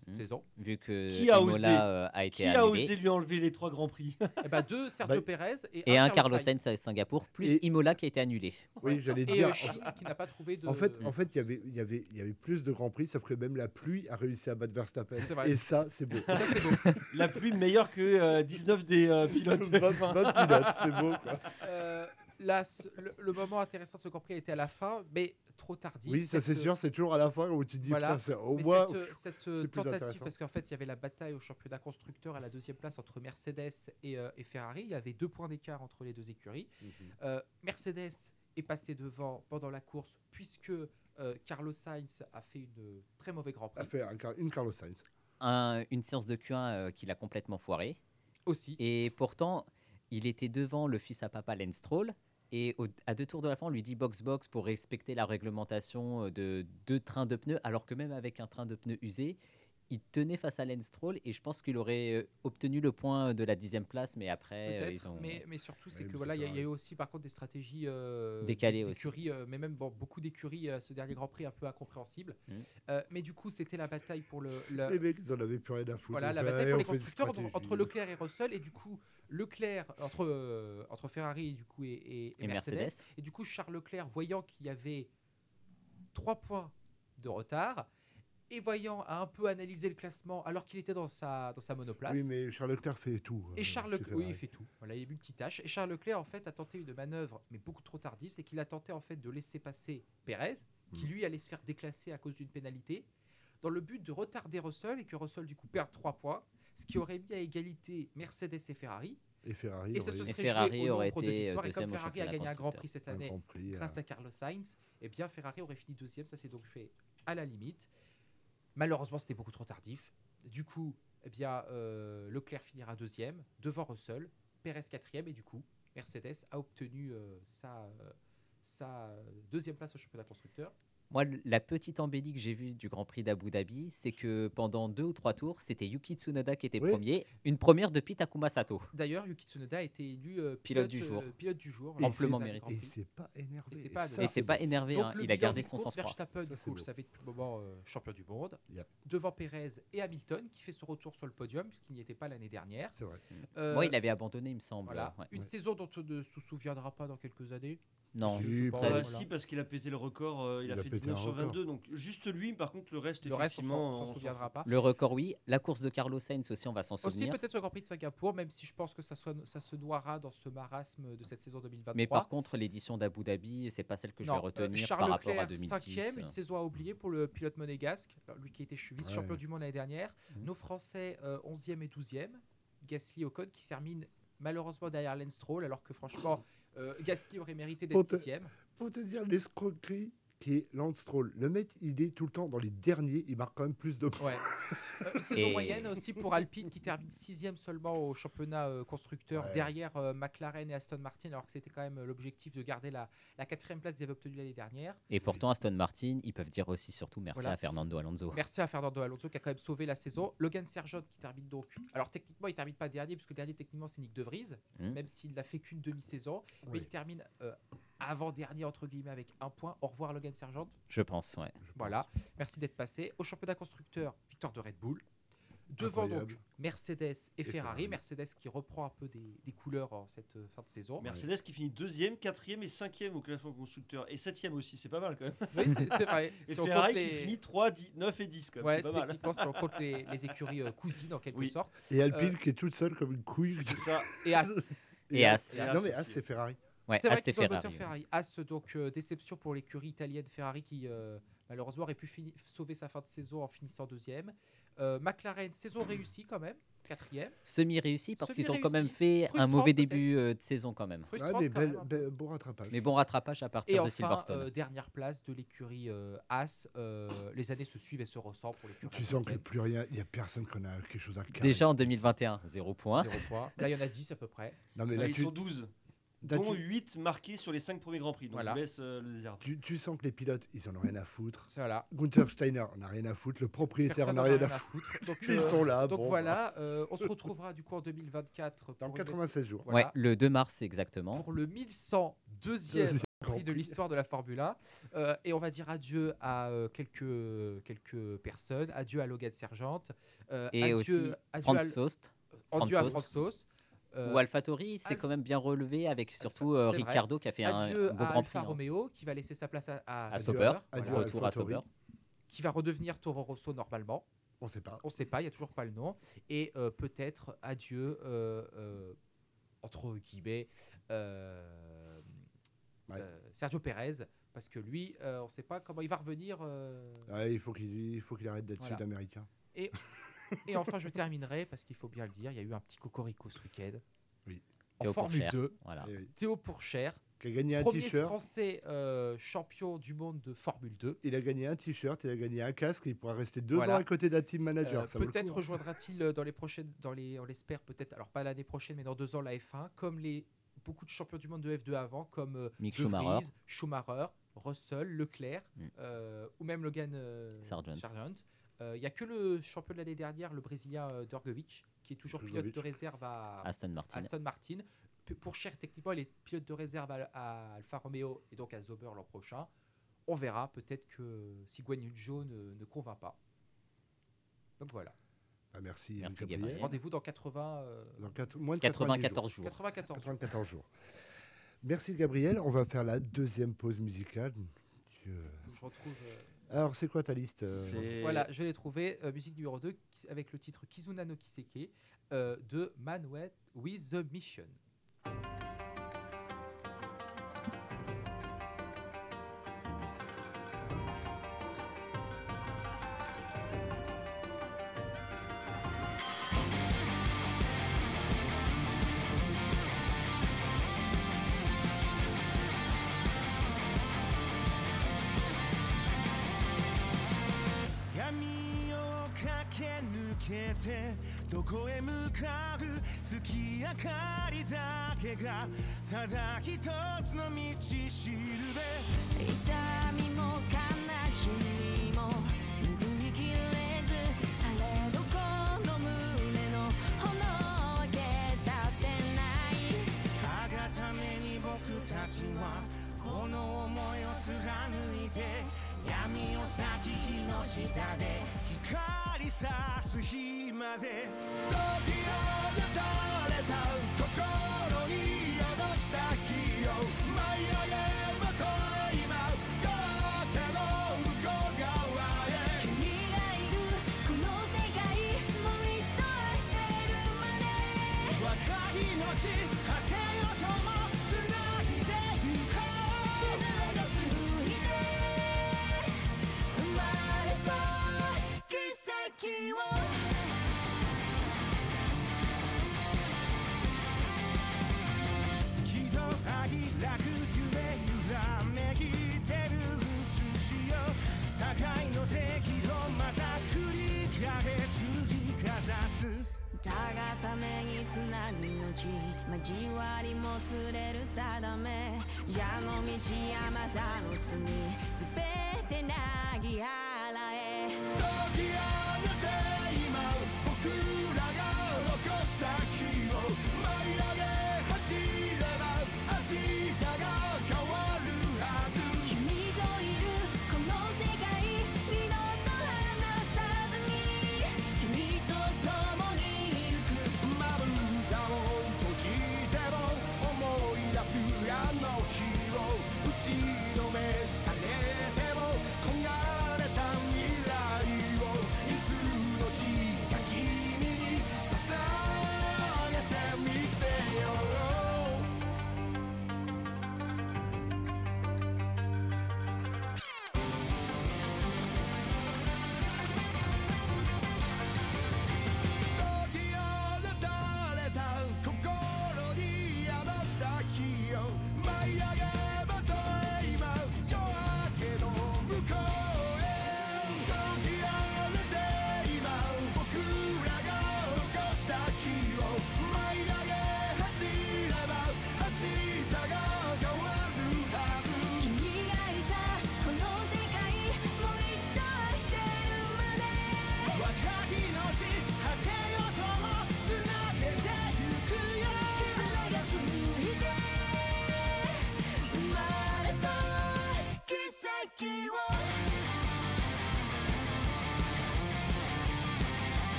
cette Mhm. saison. Vu que Qui a osé euh, a été Qui a annulé. osé lui enlever les trois grands prix <laughs> Et bah, deux Sergio Bah, Perez et, Et un Carlos Carlos Sainz. À Singapour, plus Et- Imola qui a été annulé. Oui, j'allais Et dire. euh, Chine qui n'a pas trouvé de. En fait, en fait, il y avait, il y avait, il y avait plus de grands prix, sauf que même la pluie a réussi à battre Verstappen. Et ça, c'est beau. Ça, c'est beau. <laughs> La pluie meilleure que euh, 19 des euh, pilotes. <laughs> 20, 20 pilotes, c'est beau. Quoi. Euh, là, le, le moment intéressant de ce Grand Prix a été à la fin, mais trop tardif. Oui, ça c'est sûr, c'est toujours à la fin où tu te dis, Voilà. au Mais moins. cette, euh, cette, euh, tentative, parce qu'en fait, il y avait la bataille au championnat constructeur à la deuxième place entre Mercedes et, euh, et Ferrari. Il y avait deux points d'écart entre les deux écuries. Mhm. Euh, Mercedes est passé devant pendant la course, puisque euh, Carlos Sainz a fait une très mauvais Grand Prix a fait un une Carlos Sainz. Un- une séance de Q1 euh, qu'il a complètement foiré. aussi. Et pourtant, il était devant le fils à papa Lance Stroll. Et à deux tours de la fin, on lui dit box-box pour respecter la réglementation euh, de deux trains de pneus, alors que même avec un train de pneus usé, il tenait face à Lance Stroll et je pense qu'il aurait euh, obtenu le point de la dixième place, mais après, euh, Peut-être, ils ont... mais, mais surtout, c'est Ouais, que voilà, il y, a- y eu aussi par contre des stratégies euh, Décalées aussi. d'écuries, euh, mais même bon, beaucoup d'écuries à ce dernier Grand Prix un peu incompréhensible. Mhm. Euh, mais du coup, c'était la bataille pour le, le- Les mecs, ils en avaient plus rien à foutre. voilà, la bataille pour les constructeurs entre, Leclerc et Russell, et du coup Leclerc entre euh, entre Ferrari du coup et, et- et Et Mercedes. Mercedes. et du coup Charles Leclerc voyant qu'il y avait trois points de retard et voyant à un peu analyser le classement alors qu'il était dans sa dans sa monoplace. Oui, mais Charles Leclerc fait tout. Et euh, Charles Leclerc, oui, il fait tout. Voilà, il est multitâche. Et Charles Leclerc, en fait, a tenté une manœuvre, mais beaucoup trop tardive, c'est qu'il a tenté en fait de laisser passer Pérez, qui Mm. lui allait se faire déclasser à cause d'une pénalité, dans le but de retarder Russell et que Russell du coup perde 3 points, ce qui aurait mis à égalité Mercedes et Ferrari. Et Ferrari. Et ça aurait se Et serait Ferrari joué au aurait nombre de été, euh, victoires. Et comme Ferrari a gagné un Grand. Prix cette année Prix, grâce euh, à Carlos Sainz, eh bien Ferrari aurait fini deuxième. Ça s'est donc fait à la limite. Malheureusement, c'était beaucoup trop tardif. Du coup, eh bien, euh, Leclerc finira deuxième devant Russell, Perez quatrième et du coup, Mercedes a obtenu euh, sa, euh, sa deuxième place au championnat constructeur. Moi, la petite embellie que j'ai vue du Grand Prix d'Abu Dhabi, c'est que pendant deux ou trois tours, c'était Yuki Tsunoda qui était Oui. premier. Une première depuis Takuma Sato. D'ailleurs, Yuki Tsunoda a été élu euh, Pilote pilote, du jour. euh, pilote du jour. Et Amplement mérité. Et c'est pas énervé. Et c'est pas ça, Et c'est beau. pas énervé, Donc hein, il a gardé son sang-froid. Verstappen, Ça, coup, le savait depuis le moment, euh, champion du monde. Yep. Devant Perez et Hamilton, qui fait son retour sur le podium, puisqu'il n'y était pas l'année dernière. C'est vrai. Euh, Moi, il avait abandonné, il me semble. voilà. ouais. Une Ouais. saison dont on ne se souviendra pas dans quelques années. Non, Si, Je sais pas, Euh. Si, parce qu'il a pété le record, euh, il, Il a a fait pété 19 un sur record. 22, donc juste lui, par contre, le reste, Le reste, on effectivement, s'en- on souviendra pas. le record, oui. La course de Carlos Sainz aussi, on va s'en Aussi souvenir. peut-être le Grand Prix de Singapour, même si je pense que ça, soit, ça se noiera dans ce marasme de cette saison 2023. Mais par contre, l'édition d'Abu Dhabi, c'est pas celle que je vais euh, retenir Charles par rapport à Leclerc, 2010. cinquième, une saison à oublier pour le pilote monégasque, alors, lui qui était vice-champion Ouais. du monde l'année dernière. Mhm. Nos Français, euh, 11e et 12e. Gasly Ocon qui termine malheureusement derrière Lance Stroll, alors que franchement, euh, Gasly aurait mérité d'être 6e. Pour te dire l'escroquerie qui est Lance Stroll. Le mec, il est tout le temps dans les derniers. Il marque quand même plus de points. Ouais. <laughs> Euh, une saison Et- moyenne aussi pour Alpine qui termine sixième seulement au championnat euh, constructeur Ouais. derrière euh, McLaren et Aston Martin alors que c'était quand même l'objectif de garder la, la quatrième place qu'ils avaient obtenue l'année dernière. Et pourtant, Aston Martin, ils peuvent dire aussi surtout merci Voilà. à Fernando Alonso. Merci à Fernando Alonso qui a quand même sauvé la saison. Logan Sergent qui termine donc. Alors techniquement il termine pas dernier puisque le dernier techniquement c'est Nick De Vries, Mhm. même s'il n'a fait qu'une demi-saison, mais il termine euh, avant-dernier entre guillemets avec un point. Au revoir Logan Sergent. Je pense, ouais. Voilà, merci d'être passé. Au championnat constructeur, victoire de Red Bull. Devant donc Incroyable. Mercedes et, Et Ferrari. Ferrari. Mercedes qui reprend un peu des, des couleurs en cette euh, fin de saison. Mercedes qui finit deuxième, quatrième et cinquième au classement constructeur. Et septième aussi, c'est pas mal quand même. <laughs> Oui, c'est c'est vrai. Et Si on Ferrari compte qui les... finit 3, 10, 9 et 10 quand même, Ouais, c'est pas mal. si on compte les, les écuries euh, cousines en quelque Oui. sorte. Et Alpine Euh, qui est toute seule comme une couille. C'est ça. Et As. Et As. Et As Non, mais. As, c'est Ferrari. Ouais, c'est vrai moteur Ferrari. Ferrari. As, donc euh, déception pour l'écurie italienne Ferrari qui euh, malheureusement aurait pu fini- sauver sa fin de saison en finissant deuxième. Euh, McLaren, saison réussie quand même, quatrième. Semi-réussi parce qu'ils ont quand même fait un mauvais début euh, de saison quand même. Ouais, Frustrante mais quand belle- même, un peu. belle- bon rattrapage. Mais bon rattrapage à partir Et de enfin, Silverstone. euh, dernière place de l'écurie euh, As. Euh, les années se suivent et se ressemblent pour l'écurie. Tu sens que plus rien, il n'y a personne qu'on a quelque chose à caresser. Déjà en 2021, 0 points. Zéro point. Là, il y en a 10 à peu près. Non, mais Là, là, ils tu, sont 12, là, dont tu- 8 marqués sur les 5 premiers Grands Prix. Donc Voilà. je laisse euh, le désert. tu- tu sens que les pilotes, ils en ont rien à foutre. Voilà. Gunther Steiner, on n'a rien à foutre. Le propriétaire Personne n'a n'en a rien à foutre. <laughs> Donc, Ils euh, sont là. donc bon, voilà, euh, on se retrouvera du coup en 2024 Dans pour, une- 96 jours. voilà, Ouais, le 2 mars exactement. pour le 1102e Deuxième Grand prix de l'histoire de la Formule 1. Euh, et on va dire adieu à euh, quelques, quelques personnes. Adieu à Logan Sergent. euh, Et adieu, aussi adieu Sost. adieu à Franz Franz Tost. Euh, Ou AlphaTauri s'est Alpha- quand même bien relevé avec surtout euh, c'est vrai. Ricciardo qui a fait un adieu beau à grand prix. Alfa hein. Romeo qui va laisser sa place à, à, Sauber, voilà, retour à. Sauber. qui va redevenir Toro Rosso normalement. On sait pas. On ne sait pas, il n'y a toujours pas le nom. Et euh, peut-être adieu, euh, euh, entre guillemets, euh, Ouais. euh, Sergio Pérez, parce que lui, euh, on ne sait pas comment il va revenir. euh, Ouais, il faut qu'il qu'il arrête d'être Voilà. sud-américain. Et <laughs> enfin, je terminerai, parce qu'il faut bien le dire, il y a eu un petit cocorico ce week-end. Oui. En Théo Formule Pourchaire. 2, Voilà. Et oui. Théo Pourchaire, Qui a gagné un premier t-shirt. français euh, champion du monde de Formule 2. Il a gagné un t-shirt, il a gagné un casque, il pourra rester deux Voilà. ans à côté d'un team manager. Euh, ça peut-être coup, hein. rejoindra-t-il euh, dans les prochaines, dans les, on l'espère peut-être, alors pas l'année prochaine, mais dans deux ans la F1, comme les beaucoup de champions du monde de F2 avant, comme euh, Mick De Schumacher. Vries, Schumacher, Russell, Leclerc, Mm. euh, ou même Logan euh, Sargent. Euh, Il n'y a que le champion de l'année dernière, le Brésilien euh, Dorgovic, qui est toujours pilote de réserve à Aston Martin. Aston Martin. P- Pour cher, techniquement, il est pilote de réserve à, à Alfa Romeo et donc à Sauber l'an prochain. On verra, peut-être que si Guan Yu Zhou ne, ne convainc pas. Donc voilà. Ah, merci, Merci, Gabriel. Gabriel. Rendez-vous dans 80, euh, Dans quatre- moins de 90 94 jours. jours. 94 jours. 94 jours. Merci Gabriel. On va faire la deuxième pause musicale. Dieu. Je retrouve. euh, Alors, c'est quoi ta liste euh, Voilà, je l'ai trouvé. euh, musique numéro 2 qui- avec le titre Kizuna no Kiseke euh, de Man with- with the Mission. けてどこへ向かう月明かりだけがただ一つの道しるべ。痛みも悲しみも拭いきれずされどこの胸の炎を消させない。たがために僕たちはこの思いを貫いて闇を裂き火の下で光さす日まで解き放たれた心に宿した火を舞い上げまと今夜明けの向こう側へ君がいるこの世界もう一度愛してるまで。若い命たがためにつなぐ命交わりもつれる定め蛇の道山座の隅すべてなぎ払え。解き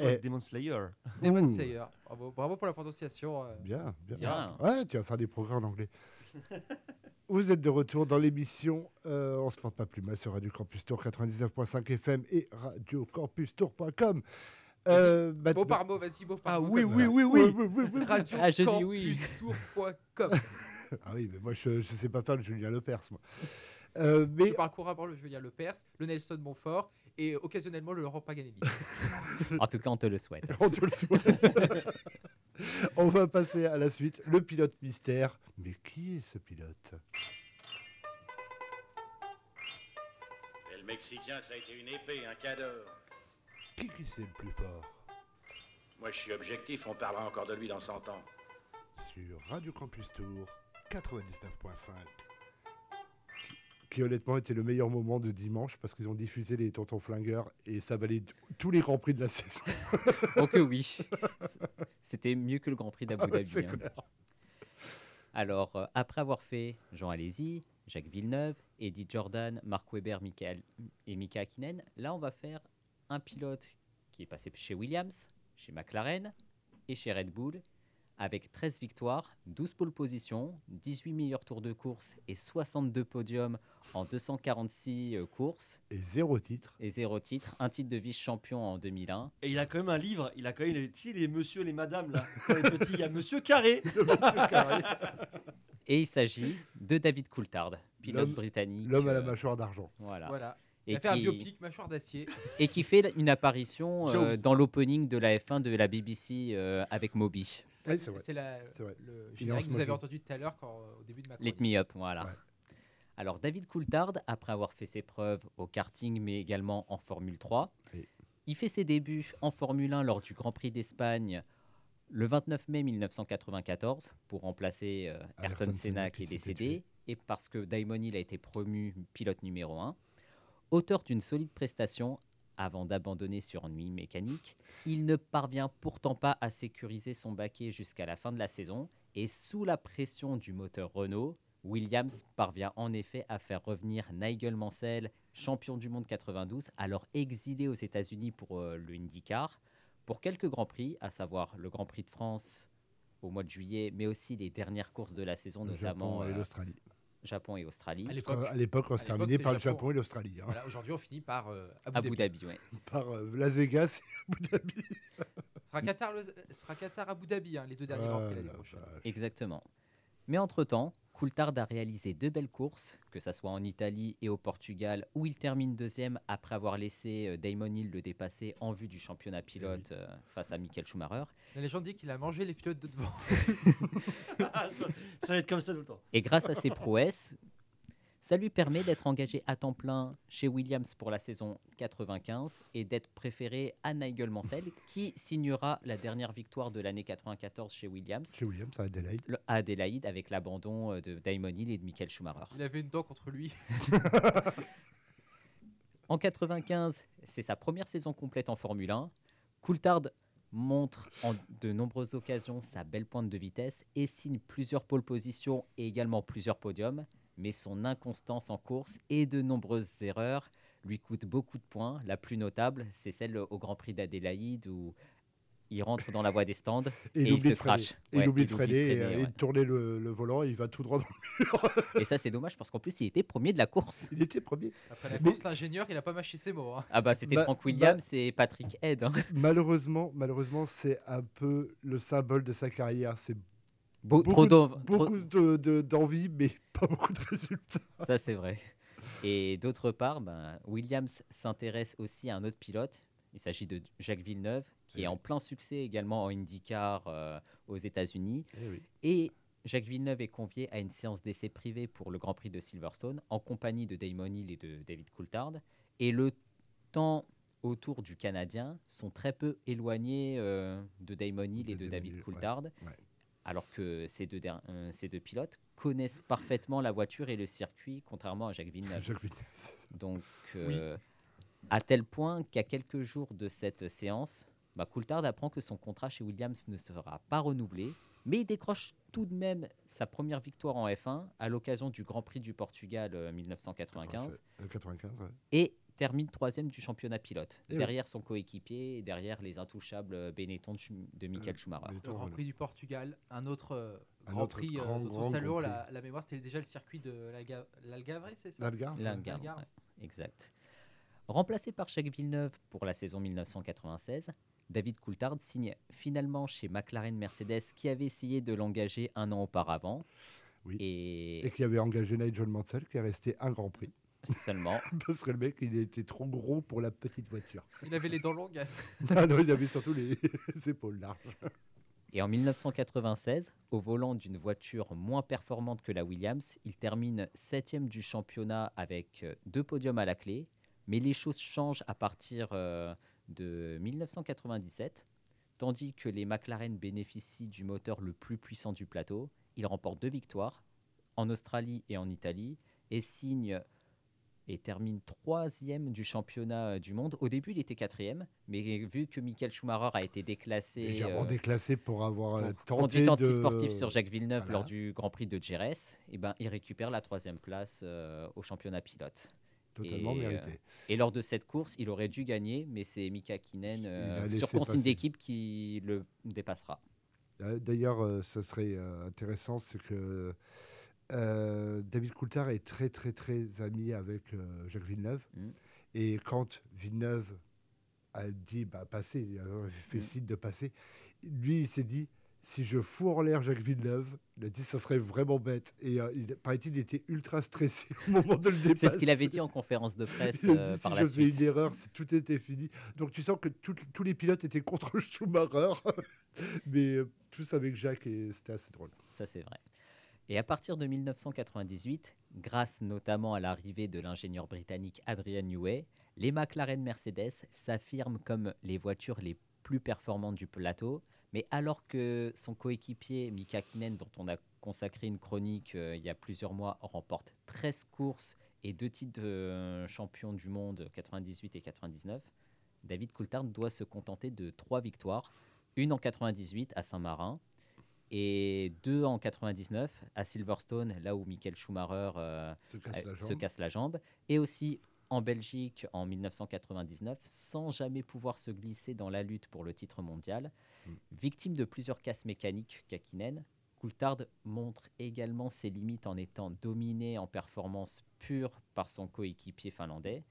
Eh. Demon Slayer. Demon. Slayer. Bravo, bravo pour la prononciation. euh. Bien, bien. Bien. Ouais, tu vas faire des progrès en anglais. <laughs> Vous êtes de retour dans l'émission euh, On se porte pas plus mal sur Radio Campus Tour 99.5 FM et radiocampustour.com. Euh, Mot maintenant- par mot, vas-y, mot par Ah mot. oui, comme oui, oui, oui. oui, oui, oui. Radio Ah, je dis oui. <laughs> Ah oui, mais moi je ne sais pas faire le Julien Lepers. Moi. Euh, mais Je parle couramment le Julien Lepers, le Nelson Montfort et occasionnellement le Laurent <laughs> Paganelli. En tout cas, on te le souhaite. on te le souhaite. <laughs> on va passer à la suite. Le pilote mystère. Mais qui est ce pilote? Et le Mexicain, ça a été une épée, un cadeau. Qui qui c'est le plus fort? Moi, je suis objectif, on parlera encore de lui dans 100 ans. Sur Radio Campus Tour 99.5. Qui, honnêtement était le meilleur moment de dimanche parce qu'ils ont diffusé les Tontons Flingueurs et ça valait tous les grands prix de la <laughs> saison. Oh que oui. C'était mieux que le Grand Prix d'Abu <laughs> Dhabi. hein. Alors, euh, après avoir fait Jean Alési, Jacques Villeneuve, Eddie Jordan, Mark Webber Michael, et Mika Hakkinen, là, on va faire un pilote qui est passé chez Williams, chez McLaren et chez Red Bull, avec 13 victoires, 12 pole positions, 18 meilleurs tours de course et 62 podiums en 246 euh, courses. Et zéro titre. Et zéro titre, un titre de vice-champion en 2001. Et il a quand même un livre, il a quand même les, tu sais, les monsieur, les madames là. Quand les petits, il y a <laughs> Monsieur Carré. Et il s'agit de David Coulthard, pilote L'homme- britannique. L'homme à la euh, mâchoire d'argent. Voilà. Voilà. Et Il a fait un biopic, mâchoire d'acier. Et qui fait une apparition euh, dans l'opening de la F1 de la BBC euh, avec Moby. Ouais, c'est vrai. C'est la- C'est vrai. le générique que vous avez entendu tout à l'heure quand, au début de ma Let me up, voilà. Alors David Coulthard, après avoir fait ses preuves au karting mais également en Formule 3, Oui. il fait ses débuts en Formule 1 lors du Grand Prix d'Espagne le 29 mai 1994 pour remplacer euh, Ayrton Ayrton Senna qui est décédé et parce que Damon Hill a été promu pilote numéro 1. Auteur d'une solide prestation avant d'abandonner sur ennui mécanique, il ne parvient pourtant pas à sécuriser son baquet jusqu'à la fin de la saison et sous la pression du moteur Renault, Williams parvient en effet à faire revenir Nigel Mansell, champion du monde 92, alors exilé aux États-Unis pour euh, le IndyCar, pour quelques grands prix, à savoir le Grand Prix de France au mois de juillet, mais aussi les dernières courses de la saison, Le notamment euh, l'Australie. Japon et Australie. À l'époque- on se terminait par le Japon et l'Australie. hein. Voilà, Aujourd'hui, on finit par euh, Abu, Abu Dhabi. Dhabi, ouais. Par euh, Las Vegas et Abu Dhabi. Ce sera Qatar, le- ce sera Qatar Abu Dhabi, hein, les deux derniers Ah Grands Prix l'année la prochaine. Exactement. Mais entre-temps, Coulthard a réalisé deux belles courses, que ce soit en Italie et au Portugal, où il termine deuxième après avoir laissé euh, Damon Hill le dépasser en vue du championnat pilote euh, face à Michael Schumacher. La légende dit qu'il a mangé les pilotes de devant. <laughs> <laughs> ça, ça va être comme ça tout le temps. Et grâce à ses prouesses, ça lui permet d'être engagé à temps plein chez Williams pour la saison 95 et d'être préféré à Nigel Mansell, qui signera la dernière victoire de l'année 94 chez Williams. Chez Williams, à Adelaide. le- à Adélaïde avec l'abandon euh, de Damon Hill et de Michael Schumacher. Il avait une dent contre lui. <laughs> En 95, c'est sa première saison complète en Formule 1. Coulthard montre en de nombreuses occasions sa belle pointe de vitesse et signe plusieurs pole positions et également plusieurs podiums, mais son inconstance en course et de nombreuses erreurs lui coûtent beaucoup de points. La plus notable, c'est celle au Grand Prix d'Adélaïde où il rentre dans la voie des stands Et <laughs> et, il se de freiner. crache. Et il oublie de freiner et, de tourner le, le volant et il va tout droit dans le mur. Et ça, c'est dommage parce qu'en plus, il était premier de la course. Il était premier. Après la Mais- course, l'ingénieur, il a pas mâché ses mots. hein. Ah bah, c'était Bah- Frank Williams et Patrick Head. hein. Malheureusement, malheureusement, c'est un peu le symbole de sa carrière. C'est Beau- beaucoup, trop de- de- d'envie, mais <laughs> pas beaucoup de résultats. Ça, c'est vrai. Et d'autre part, ben, Williams s'intéresse aussi à un autre pilote. Il s'agit de Jacques Villeneuve, qui est en plein succès également en IndyCar euh, aux États-Unis. Eh oui. Et Jacques Villeneuve est convié à une séance d'essai privée pour le Grand Prix de Silverstone en compagnie de Damon Hill et de David Coulthard. Et le temps autour du Canadien sont très peu éloignés euh, de Damon Hill et De David ouais, Coulthard. ouais. Alors que ces deux, der- euh, ces deux pilotes connaissent parfaitement la voiture et le circuit, contrairement à Jacques Villeneuve. <laughs> Jacques Villeneuve. Donc, euh, à tel point qu'à quelques jours de cette séance, bah, Coulthard apprend que son contrat chez Williams ne sera pas renouvelé, mais il décroche tout de même sa première victoire en F1 à l'occasion du Grand Prix du Portugal euh, 1995 Euh, 95, ouais. et termine troisième du championnat pilote, Eh oui. derrière son coéquipier et derrière les intouchables euh, Benetton de, de Michael Schumacher. Le Grand Prix du Portugal, un autre euh, Un Grand autre Prix euh, grand, dont grand on la, la mémoire, c'était déjà le circuit de l'Alga- l'Algarve, c'est ça? L'Algarve, L'Algarve, L'Algarve. ouais, exact. Remplacé par Jacques Villeneuve pour la saison 1996, David Coulthard signe finalement chez McLaren Mercedes qui avait essayé de l'engager un an auparavant. Oui. Et, Et qui avait engagé Nigel Mansell, qui est resté un Grand Prix. Seulement. <laughs> Parce que le mec, il était trop gros pour la petite voiture. Il avait les dents longues. <laughs> ah non, il avait surtout les <laughs> épaules larges. Et en 1996, au volant d'une voiture moins performante que la Williams, il termine septième du championnat avec euh, deux podiums à la clé. Mais les choses changent à partir euh, de 1997. Tandis que les McLaren bénéficient du moteur le plus puissant du plateau, il remporte deux victoires en Australie et en Italie et signe et termine troisième du championnat euh, du monde. Au début, il était quatrième, mais vu que Michael Schumacher a été déclassé Légèrement euh, déclassé pour avoir euh, pour tenté conduite de... sur Jacques Villeneuve Voilà. lors du Grand Prix de Jerez, et ben, il récupère la troisième place euh, au championnat pilote. Totalement et, mérité. euh, et lors de cette course, il aurait dû gagner, mais c'est Mika Kinen sur consigne d'équipe qui le dépassera. D'ailleurs, ça serait intéressant, c'est que euh, David Coulthard est très très très ami avec euh, Jacques Villeneuve. Mm. Et quand Villeneuve a dit bah, passer, il a fait Mm. signe de passer, lui il s'est dit si je fous en l'air Jacques Villeneuve, il a dit ça serait vraiment bête. Et euh, il, paraît-il, il était ultra stressé <laughs> au moment de le dépasser. C'est ce qu'il avait dit en conférence de presse Il a euh, dit, par si la je fais suite. une erreur, tout était fini. Donc tu sens que tout- tous les pilotes étaient contre Schumacher, <laughs> mais euh, tous avec Jacques et c'était assez drôle. Ça, c'est vrai. Et à partir de 1998, grâce notamment à l'arrivée de l'ingénieur britannique Adrian Newey, les McLaren Mercedes s'affirment comme les voitures les plus performantes du plateau. Mais alors que son coéquipier Mika Kinen, dont on a consacré une chronique euh, il y a plusieurs mois, remporte 13 courses et deux titres de euh, champion du monde 98 et 99, David Coulthard doit se contenter de trois victoires, une en 98 à Saint-Marin et deux en 99 à Silverstone, là où Michael Schumacher euh, Se casse la euh, se casse la jambe, et aussi en Belgique en 1999, sans jamais pouvoir se glisser dans la lutte pour le titre mondial. Mm. Victime de plusieurs casses mécaniques, Kakinen, Coulthard montre également ses limites en étant dominé en performance pure par son coéquipier finlandais.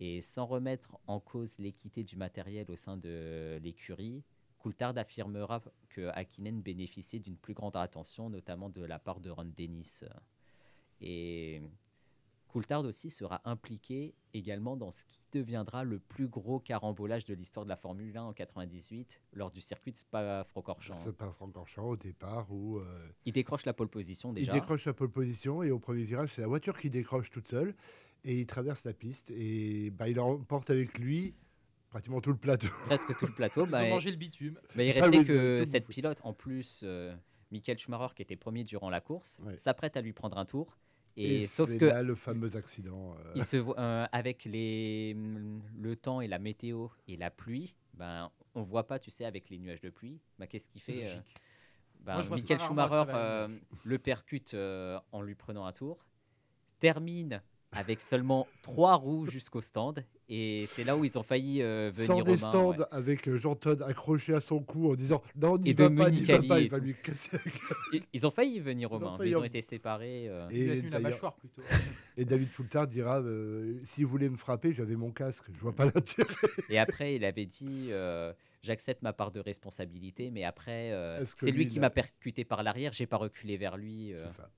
Et sans remettre en cause l'équité du matériel au sein de l'écurie, Coulthard affirmera que Hakkinen bénéficiait d'une plus grande attention, notamment de la part de Ron Dennis. Et Coulthard aussi sera impliqué également dans ce qui deviendra le plus gros carambolage de l'histoire de la Formule 1 en 98 lors du circuit de Spa-Francorchamps. C'est pas Francorchamps au départ où euh, Il décroche la pole position déjà. il décroche la pole position et au premier virage, c'est la voiture qui décroche toute seule et il traverse la piste et bah, il emporte avec lui pratiquement tout le plateau. presque tout le plateau. <laughs> Ils bah, ont mangé le bitume. bah, il Ah restait que cette bouffé. pilote, en plus, euh, Michael Schumacher, qui était premier durant la course, Ouais. s'apprête à lui prendre un tour. Et, Et, sauf que là le fameux accident. euh, il se voit, euh, avec les, le temps et la météo et la pluie, ben, on voit pas, tu sais, avec les nuages de pluie. Ben, Qu'est-ce qu'il fait euh, ben, Moi, Michael Schumacher euh, le percute euh, en lui prenant un tour, termine avec seulement trois roues jusqu'au stand. Et c'est là où ils ont failli euh, venir aux des mains, stands ouais. avec euh, Jean Todt accroché à son cou en disant non, n'y Et va pas, n'y va pas, et il va lui casser la gueule. Ils- ont failli venir aux Ils mais ils en- ont été séparés. euh. Il a Et tenu la mâchoire plutôt. <laughs> Et David Coulthard dira euh, s'il voulait me frapper, j'avais mon casque, je vois pas l'intérêt. Et après, il avait dit euh, J'accepte ma part de responsabilité, mais après, euh, c'est lui, lui il qui m'a percuté par l'arrière, j'ai pas reculé vers lui. euh, C'est ça.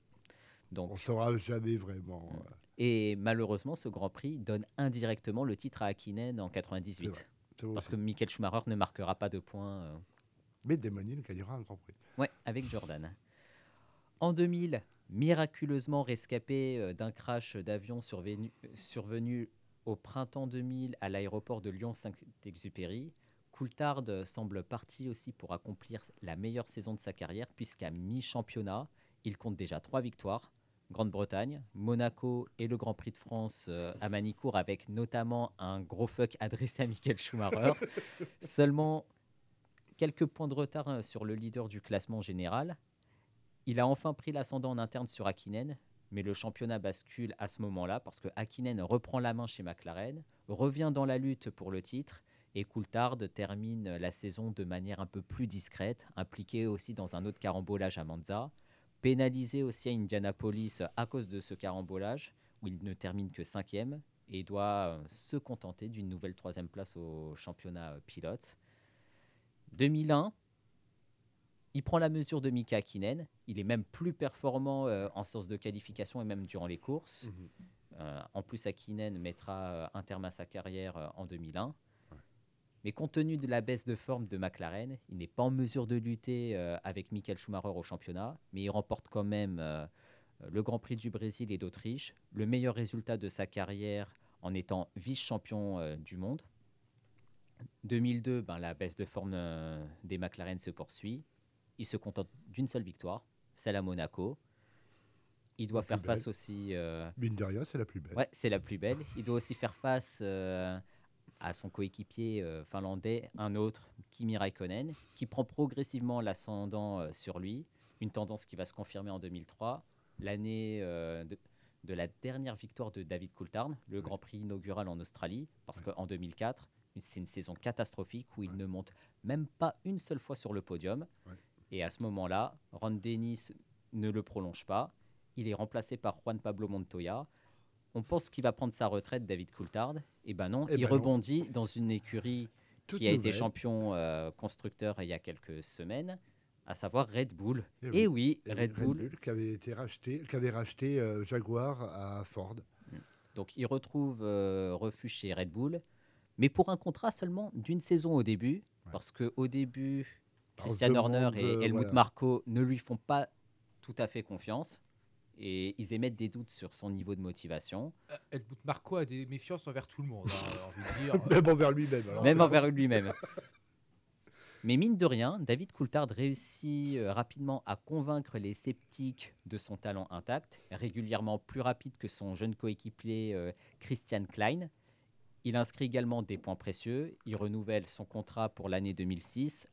Donc, On saura jamais vraiment. Mm. euh, et malheureusement, ce Grand Prix donne indirectement le titre à Hakkinen en c'est 98. vrai, c'est vrai Parce aussi. que Michael Schumacher ne marquera pas de points. euh, Mais Demonil gagnera un Grand Prix. Ouais, avec Jordan. En 2000, miraculeusement rescapé euh, d'un crash d'avion survenu, survenu au printemps 2000 à l'aéroport de Lyon-Saint-Exupéry, Coulthard semble parti aussi pour accomplir la meilleure saison de sa carrière, puisqu'à mi-championnat, il compte déjà trois victoires. Grande-Bretagne, Monaco et le Grand Prix de France euh, à Manicourt, avec notamment un gros fuck adressé à Michael Schumacher. <laughs> Seulement quelques points de retard euh, sur le leader du classement général. Il a enfin pris l'ascendant en interne sur Hakkinen, mais le championnat bascule à ce moment-là parce que Hakkinen reprend la main chez McLaren. revient dans la lutte pour le titre et Coulthard termine la saison de manière un peu plus discrète, impliqué aussi dans un autre carambolage à Monza, pénalisé aussi à Indianapolis à cause de ce carambolage, où il ne termine que cinquième et doit euh, se contenter d'une nouvelle troisième place au championnat euh, pilote. 2001, il prend la mesure de Mika Hakkinen. Il est même plus performant euh, en séance de qualification et même durant les courses. Euh, en plus, Hakkinen mettra euh, un terme à sa carrière en 2001. Mais compte tenu de la baisse de forme de McLaren, il n'est pas en mesure de lutter euh, avec Michael Schumacher au championnat, mais il remporte quand même euh, le Grand Prix du Brésil et d'Autriche, le meilleur résultat de sa carrière en étant vice-champion euh, du monde. 2002, ben, la baisse de forme euh, des McLaren se poursuit. Il se contente d'une seule victoire, celle à Monaco. Il doit La faire face belle. aussi. euh, Mine de rien, c'est la plus belle. Ouais, c'est la plus belle. Il doit aussi faire face euh, à son coéquipier euh, finlandais, un autre, Kimi Raikkonen, qui prend progressivement l'ascendant euh, sur lui. Une tendance qui va se confirmer en 2003, l'année euh, de, de la dernière victoire de David Coulthard, le Grand Prix inaugural en Australie, parce qu'en 2004, c'est une saison catastrophique où il ne monte même pas une seule fois sur le podium. Et à ce moment-là, Ron Dennis ne le prolonge pas. Il est remplacé par Juan Pablo Montoya. On pense qu'il va prendre sa retraite, David Coulthard. Et ben non, Eh il ben non. rebondit dans une écurie Toute qui a été champion euh, constructeur il y a quelques semaines, à savoir Red Bull. Eh Et oui, Et Red, Bull. qui avait été racheté, qui avait racheté euh, Jaguar à Ford. Donc il retrouve euh, refuge chez Red Bull, mais pour un contrat seulement d'une saison au début, parce que au début, Christian Horner et Helmut voilà. Marko ne lui font pas tout à fait confiance. Et ils émettent des doutes sur son niveau de motivation. Helmut Marko a des méfiances envers tout le monde. hein, j'ai envie de dire. <laughs> Même envers lui-même. alors. Même envers lui-même. <laughs> Mais mine de rien, David Coulthard réussit euh, rapidement à convaincre les sceptiques de son talent intact, régulièrement plus rapide que son jeune coéquipier euh, Christian Klein. Il inscrit également des points précieux. Il renouvelle son contrat pour l'année 2006.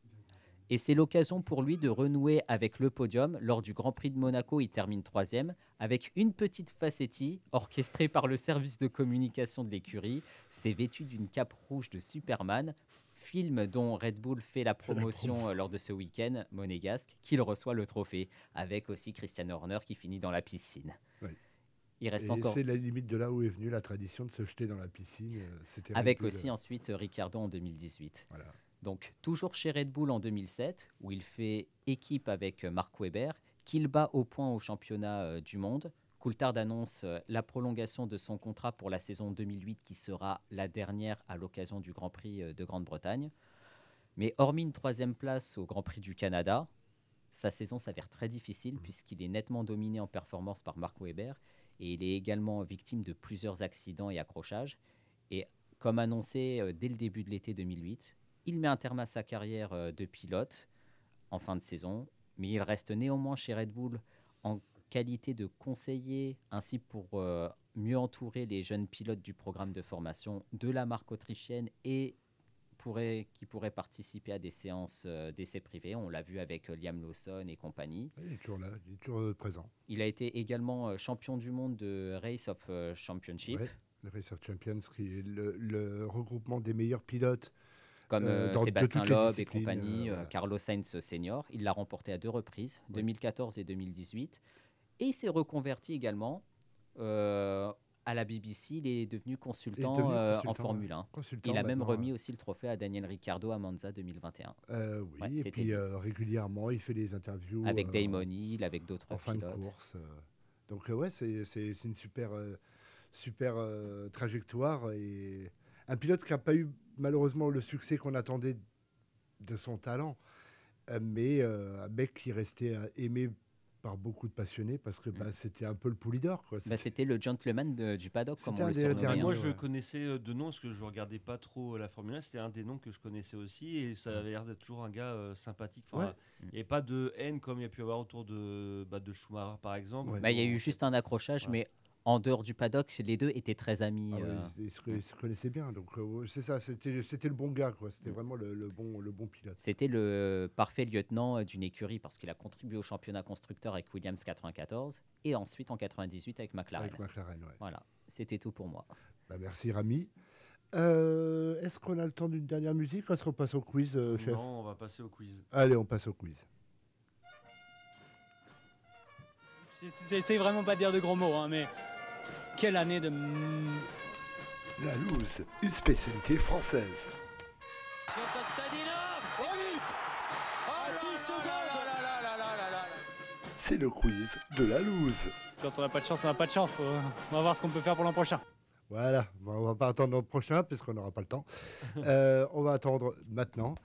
Et c'est l'occasion pour lui de renouer avec le podium. Lors du Grand Prix de Monaco, il termine troisième avec une petite facétie orchestrée par le service de communication de l'écurie. C'est vêtu d'une cape rouge de Superman, film dont Red Bull fait la promotion euh, lors de ce week-end monégasque, qu'il reçoit le trophée, avec aussi Christian Horner qui finit dans la piscine. Oui. Il reste Et encore C'est la limite de là où est venue la tradition de se jeter dans la piscine. euh, Red avec Bull, aussi euh, ensuite Ricciardo en 2018. Voilà. Donc toujours chez Red Bull en 2007, où il fait équipe avec euh, Mark Webber, qu'il bat au point au championnat euh, du monde. Coulthard annonce euh, la prolongation de son contrat pour la saison 2008, qui sera la dernière à l'occasion du Grand Prix euh, de Grande-Bretagne. Mais hormis une troisième place au Grand Prix du Canada, sa saison s'avère très difficile puisqu'il est nettement dominé en performance par Mark Webber et il est également victime de plusieurs accidents et accrochages. Et comme annoncé dès le début de l'été 2008, il met un terme à sa carrière euh, de pilote en fin de saison, mais il reste néanmoins chez Red Bull en qualité de conseiller, ainsi pour euh, mieux entourer les jeunes pilotes du programme de formation de la marque autrichienne et pourrait, qui pourraient participer à des séances euh, d'essais privés. On l'a vu avec euh, Liam Lawson et compagnie. Il est toujours là, il est toujours présent. Il a été également champion du monde de Race of Championship. Ouais, le Race of Champions, qui est le, le regroupement des meilleurs pilotes. Comme euh, euh, dans- Sébastien Loeb et compagnie, euh. Carlos Sainz senior. Il l'a remporté à deux reprises, 2014 et 2018. Et il s'est reconverti également euh, à la BBC. Il est devenu consultant, devenu en Formule ouais. 1. Consultant il a même remis aussi le trophée à Daniel Ricciardo à Monza 2021. Euh, oui, Ouais, et puis régulièrement, il fait des interviews. Avec Damon Hill, avec d'autres En fin de pilotes. course. Donc, ouais, c'est une super, super trajectoire. Et un pilote qui n'a pas eu malheureusement le succès qu'on attendait de son talent, euh, mais euh, un mec qui restait euh, aimé par beaucoup de passionnés parce que bah, c'était un peu le poulidor. Bah, C'était le gentleman de- du paddock, comme on le derniers, Moi, ouais. je connaissais de nom parce que je regardais pas trop la Formule 1. C'était un des noms que je connaissais aussi et ça avait l'air d'être toujours un gars euh, sympathique. Enfin, Ouais. Il n'y avait pas de haine comme il y a pu y avoir autour de, bah, de Schumacher, par exemple. Bah, il y a eu juste un accrochage, mais en dehors du paddock, les deux étaient très amis. Ah ouais, euh. ils, ils se, ils se connaissaient bien. Donc, euh, c'est ça, c'était c'était le bon gars. quoi. C'était vraiment le, le bon, le bon pilote. C'était le parfait lieutenant euh, d'une écurie parce qu'il a contribué au championnat constructeur avec Williams 94 et ensuite en 98 avec McLaren. Avec McLaren, ouais. Voilà, c'était tout pour moi. Bah, merci Rami. Euh, Est-ce qu'on a le temps d'une dernière musique ou est-ce qu'on passe au quiz, euh, chef? Non, on va passer au quiz. Allez, on passe au quiz. J'essaie vraiment pas de dire de gros mots, hein, mais quelle année de. La loose, une spécialité française. C'est le quiz de la loose. Quand on n'a pas de chance, on n'a pas de chance. Faut- On va voir ce qu'on peut faire pour l'an prochain. Voilà, bon, on va pas attendre l'an prochain puisqu'on n'aura pas le temps. <laughs> Euh, on va attendre maintenant.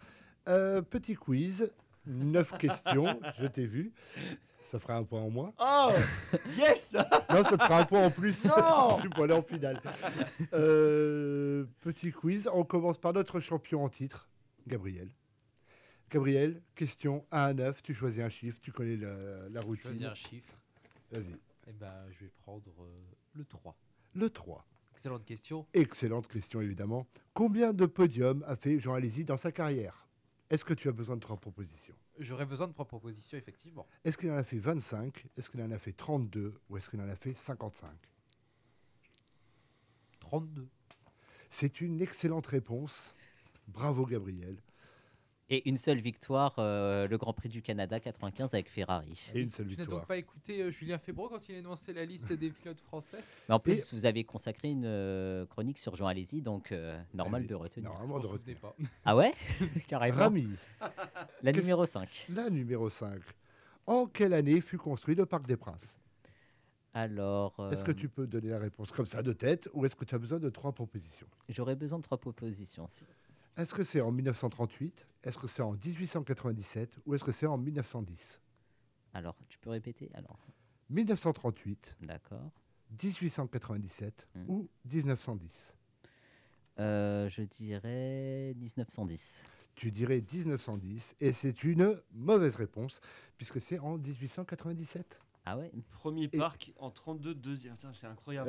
Euh, petit quiz, neuf questions, <laughs> je t'ai vu. Ça fera un point en moins. Oh Yes <laughs> Non, ça te fera un point en plus. <laughs> Non <laughs> tu peux aller en finale. Euh, petit quiz, on commence par notre champion en titre, Gabriel. Gabriel, question 1 à 9, tu choisis un chiffre, tu connais la, la routine. Choisis un chiffre. Vas-y. Eh ben, je vais prendre euh, le 3. Le 3. Excellente question. Excellente question, évidemment. Combien de podiums a fait Jean Alési dans sa carrière? Est-ce que tu as besoin de trois propositions? J'aurais besoin de trois propositions, effectivement. Est-ce qu'il en a fait 25 Est-ce qu'il en a fait 32 Ou est-ce qu'il en a fait 55 32. C'est une excellente réponse. Bravo, Gabriel. Et une seule victoire, euh, le Grand Prix du Canada 95 avec Ferrari. Et une seule Tu n'as donc pas écouté euh, Julien Febro quand il a énoncé la liste des pilotes français <laughs> Mais en plus, vous avez consacré une euh, chronique sur Jean Alési, donc euh, normal de retenir. Normalement de retenir. pas. <laughs> Ah ouais <laughs> Carrément. Rami. La numéro 5. La numéro 5. En quelle année fut construit le Parc des Princes? Alors. Est-ce que tu peux donner la réponse comme ça de tête ou est-ce que tu as besoin de trois propositions? J'aurais besoin de trois propositions. si- Est-ce que c'est en 1938 Est-ce que c'est en 1897 Ou est-ce que c'est en 1910 Alors, tu peux répéter? Alors, 1938, d'accord. 1897 Hmm. ou 1910 Euh, je dirais 1910. Tu dirais 1910 et c'est une mauvaise réponse puisque c'est en 1897. Ah ouais Premier parc en 32 deuxième. C'est incroyable.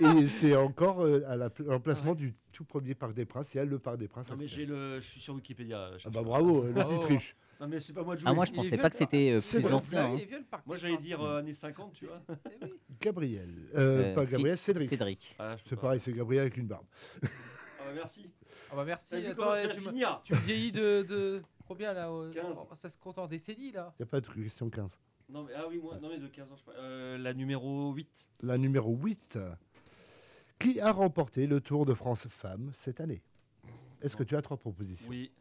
Eh, <laughs> et c'est encore euh, à la- l'emplacement du tout premier Parc des Princes. Il y a le Parc des Princes. Non mais j'ai le, je suis sur Wikipédia. Ah bah bravo, le petit triche. Non mais c'est pas moi de Ah, moi, je Il pensais pas que c'était, euh, plus ancien, hein. Moi j'allais dire euh, années 50, tu vois. <laughs> Gabriel. Euh, Euh, pas Gabriel, Cédric. Cédric. Ah, C'est pareil, c'est Gabriel avec une barbe. Ah bah merci. Ah bah merci. Attends, eh, tu, vieillis de, de combien là euh, 15. oh, Ça se compte en décennies là? Il n'y a pas de question 15. Non mais ah oui moi non mais de 15 ans je sais pas. Euh, la numéro 8. La numéro 8. Qui a remporté le Tour de France Femmes cette année? Est-ce que tu as trois propositions? Oui.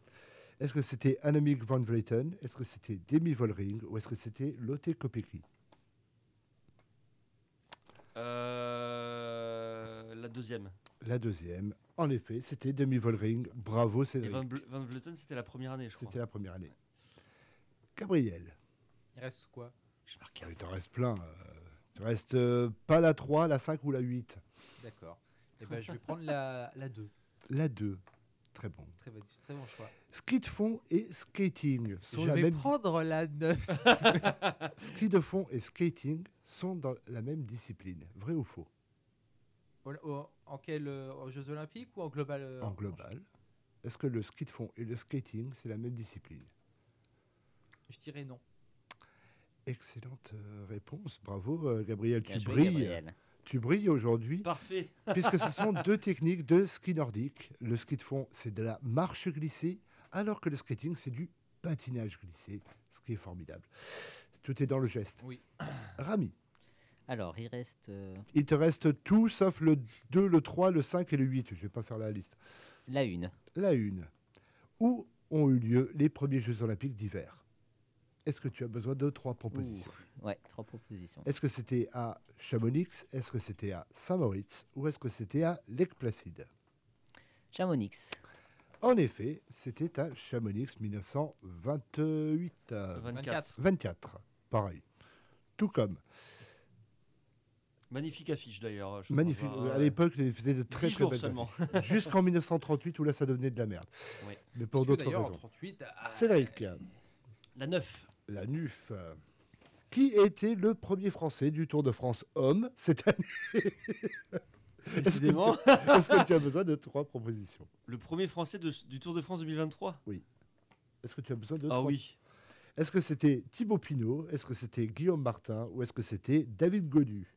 Est-ce que c'était Annemiek van Vleuten? Est-ce que c'était Demi Vollering? Ou est-ce que c'était Lotte Kopecky? Euh, la deuxième. La deuxième. En effet, c'était Demi Vollering. Bravo Et Cédric. Van, Ble- Van Vleuten c'était la première année je crois. C'était la première année. Gabriel. Il reste quoi? Il t'en reste plein. euh, Il te reste euh, pas la 3, la 5 ou la 8. D'accord. Et ben je vais prendre la, la 2. La 2. Très bon. Très, bon- très bon choix. Ski de fond et skating sont Je la vais même prendre la 9. Ski de fond et skating sont dans la même discipline. Vrai ou faux? Au- au- en quel euh, aux Jeux Olympiques ou en global euh, En global. Est-ce que le ski de fond et le skating, c'est la même discipline? Je dirais non. Excellente euh, réponse. Bravo, euh, Gabriel. Bien tu joué, brilles. Gabriel. Tu brilles aujourd'hui. Parfait. <laughs> puisque ce sont deux techniques de ski nordique. Le ski de fond, c'est de la marche glissée, alors que le skating, c'est du patinage glissé, ce qui est formidable. Tout est dans le geste. Oui. <coughs> Rami, Alors, il reste euh, il te reste tout sauf le 2, le 3, le 5 et le 8. Je ne vais pas faire la liste. la une. La une. Où ont eu lieu les premiers Jeux olympiques d'hiver? Est-ce que tu as besoin de trois propositions Ouh, Ouais, trois propositions. Est-ce que c'était à Chamonix Est-ce que c'était à Saint-Moritz Ou est-ce que c'était à Lake Placide? Chamonix. En effet, c'était à Chamonix 1928. euh, 24. 24, pareil. Tout comme. Magnifique affiche d'ailleurs. Magnifique. À l'époque, ils faisaient de très très belles. Jusqu'en 1938 où là, ça devenait de la merde. Ouais. Mais pour d'autres d'ailleurs, en raisons. 38, ah, Cédric, La 9. La NUF. Qui était le premier Français du Tour de France homme cette année <laughs> Est-ce que, Décidément. est-ce que tu as besoin de trois propositions? Le premier français de- du Tour de France 2023. Est-ce que tu as besoin de Ah trois oui. Est-ce que c'était Thibaut Pinot? Est-ce que c'était Guillaume Martin? Ou est-ce que c'était David Godu?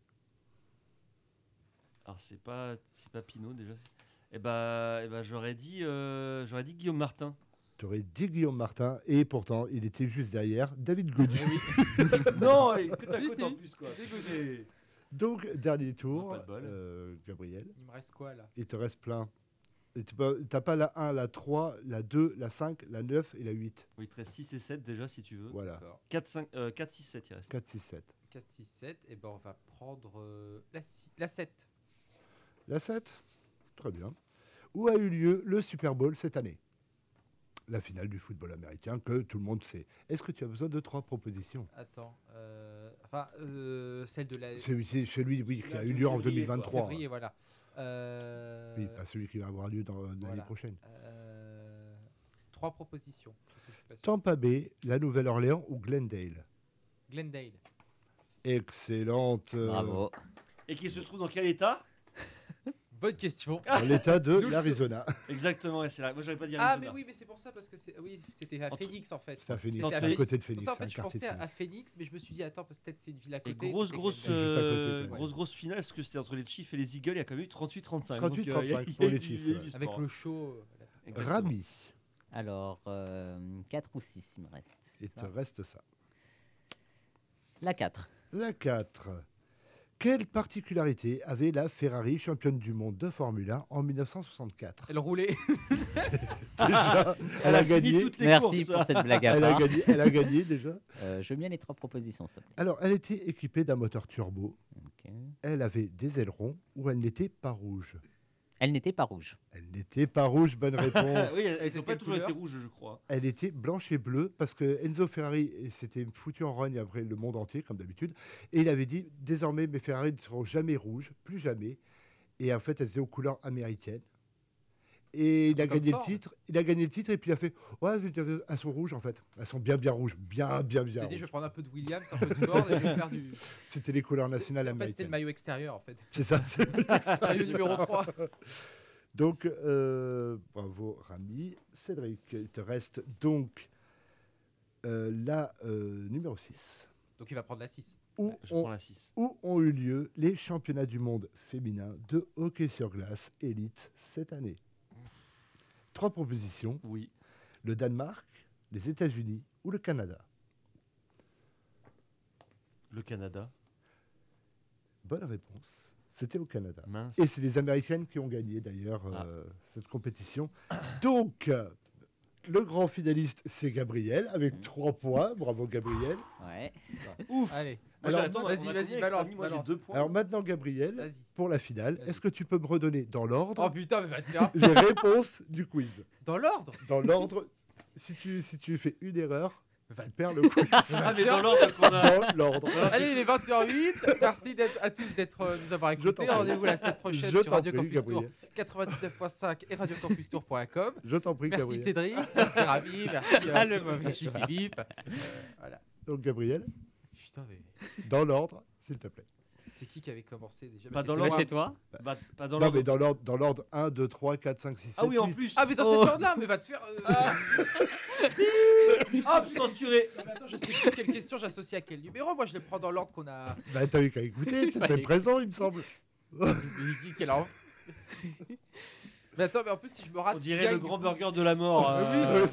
Alors c'est pas c'est pas Pinot déjà. Bah, eh bah, j'aurais dit, euh, j'aurais dit Guillaume Martin. Tu aurais dit Guillaume Martin et pourtant il était juste derrière David Godu. <laughs> non, et côte à Si, côte si. en plus quoi. Donc dernier tour, pas de bol. euh, Gabriel. Il me reste quoi là? Il te reste plein. Et tu n'as pas la 1, la 3, la 2, la 5, la 9 et la 8. Oui, il te reste 6 et 7 déjà si tu veux. Voilà. D'accord. 4, 5, euh, 4 6, 7 il reste. 4, 6, 7. 4, 6, 7. Et ben on va prendre euh, la, six- la 7. La 7 Très bien. Où a eu lieu le Super Bowl cette année? La finale du football américain que tout le monde sait. Est-ce que tu as besoin de trois propositions? Attends. euh, enfin, euh, celle de la. C'est celui oui, qui a eu lieu en février, quoi. 2023. Février, voilà. Euh, Oui, pas celui qui va avoir lieu dans l'année voilà. prochaine. Euh, trois propositions. parce que je suis pas sûr. Tampa Bay, la Nouvelle-Orléans ou Glendale? Glendale. Excellente. Bravo. Et qui se trouve dans quel état? Bonne question. <laughs> Dans l'état de l'Arizona. Exactement, et c'est là. Moi j'aurais pas dit Ah, Arizona. mais oui, mais c'est pour ça, parce que c'est oui, c'était à Phoenix en fait. C'est à Phoenix, à côté de C'est pour Phoenix, ça, en fait, je pensais à, Phoenix, mais je me suis dit, attends, parce que peut-être c'est une ville à Et côté. grosse, c'était grosse, côté, euh, ouais. grosse, grosse finale, parce que c'était entre les Chiefs et les Eagles, il y a quand même eu 38-35. 38-35 donc, euh, pour eu les Chiefs, Avec le show. euh. Rami, Alors, 4 ou 6, il me reste. il te ça reste ça. La 4. La 4. Quelle particularité avait la Ferrari championne du monde de Formule 1 en 1964 Elle roulait. <laughs> Déjà, elle a gagné. toutes les Merci courses. pour cette blague à Elle a gagné, elle a gagné déjà. <laughs> Euh, je veux bien les trois propositions, s'il te plaît. Alors, elle était équipée d'un moteur turbo. Elle avait des ailerons ou elle n'était pas rouge? Elle n'était pas rouge. Elle n'était pas rouge, bonne réponse. <laughs> oui, elles n'ont pas toujours été rouges, je crois. Elle était blanche et bleue parce que Enzo Ferrari s'était foutu en rogne après le monde entier, comme d'habitude. Et il avait dit désormais, mes Ferrari ne seront jamais rouges, plus jamais. Et en fait, elles étaient aux couleurs américaines. Et il a gagné Ford. le titre. Il a gagné le titre et puis il a fait Ouais, elles sont rouges en fait. Elles sont bien, bien rouges. Bien, bien, bien. C'était, je vais prendre un peu de Williams, un peu de Ford, et je vais faire du. <laughs> C'était les couleurs nationales c'est- en fait, C'était le américaines. maillot extérieur en fait. C'est ça. c'est <laughs> Maillot numéro 3. <laughs> Donc, euh, bravo Rami. Cédric, il te reste donc euh, la euh, numéro 6. Donc il va prendre la 6. Où, Je ont, prends la 6. où ont eu lieu les championnats du monde féminin de hockey sur glace élite cette année? Trois propositions Oui. le Danemark, les États-Unis ou le Canada Le Canada. Bonne réponse. C'était au Canada. Mince. Et c'est les Américaines qui ont gagné d'ailleurs Ah. euh, cette compétition. <coughs> Donc, euh, le grand finaliste, c'est Gabriel avec trois points. Bravo Gabriel. Ouais. Ouf Allez. Alors, vas-y, vas-y, balance, Rami Moi, j'ai balance. deux points. Alors maintenant, Gabriel, pour la finale, est-ce que tu peux me redonner dans l'ordre Oh putain, mais te faire. <laughs> les réponses du quiz Dans l'ordre? Dans l'ordre, si tu, si tu fais une erreur, Va tu perds le quiz. <laughs> Ah, mais dans l'ordre qu'on a. dans l'ordre. Allez, il est 20h08. Merci à tous d'être, euh, nous avoir écoutés. Rendez-vous la semaine prochaine Je sur Radio prie, Campus Tour Gabriel. 99.5 et radiocampustour.com. Je t'en prie, Merci Gabriel. Cédric, merci Rami, merci, euh, Ah, le mauvais merci. Philippe. Voilà. Donc, Gabriel, Putain, mais <laughs> dans l'ordre, s'il te plaît. c'est qui qui avait commencé déjà? Pas Bah, dans c'était- Ouais, l'ordre. c'est toi Bah, pas dans non, l'ordre. mais dans l'ordre, dans l'ordre 1, 2, 3, 4, 5, 6, 7, Ah oui, en 8. plus. Ah, mais dans Oh. cet ordre-là, mais va te faire. euh, <laughs> Hop, censuré. Non, mais attends, je sais plus quelle question j'associe à quel numéro. Moi, je les prends dans l'ordre qu'on a. Bah, t'as eu qu'à écouter, tu étais Fallait- présent, il me semble. Mais qui- quel ordre Mais attends, mais en plus, si je me rate. On tu dirait le grand burger de la mort. <laughs> Euh.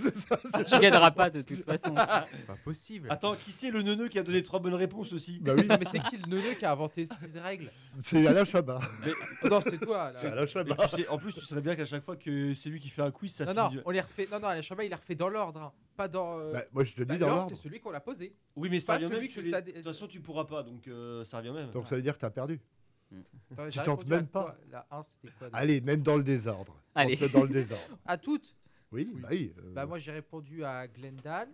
Tu gagneras pas de toute façon. C'est pas possible. Attends, qui c'est le neuneu qui a donné trois bonnes réponses aussi? Bah oui, <laughs> mais c'est qui le neuneu qui a inventé ces règles? C'est Alain Chabat. Oh, Non, c'est toi. C'est. Alain Mais Chabat. tu sais, en plus, tu serais bien qu'à chaque fois que c'est lui qui fait un quiz, ça Non, finit. non, on les refait. Non, non, Alain Chabat, il les refait dans l'ordre. hein. Pas dans. euh, Bah, moi, je te bah, dis dans l'ordre, l'ordre. c'est celui qu'on a posé. Oui, mais ça pas revient même. celui que que les- t'as De dé- toute façon, tu pourras pas, donc euh, ça revient même. Donc, ça veut dire que t'as perdu. Attends, Tu tentes à même pas. quoi? La 1, c'était quoi déjà Allez, même dans le désordre. Allez. Dans le désordre. <laughs> À toutes? Oui, bah oui. euh, Bah, moi, j'ai répondu à Glendale.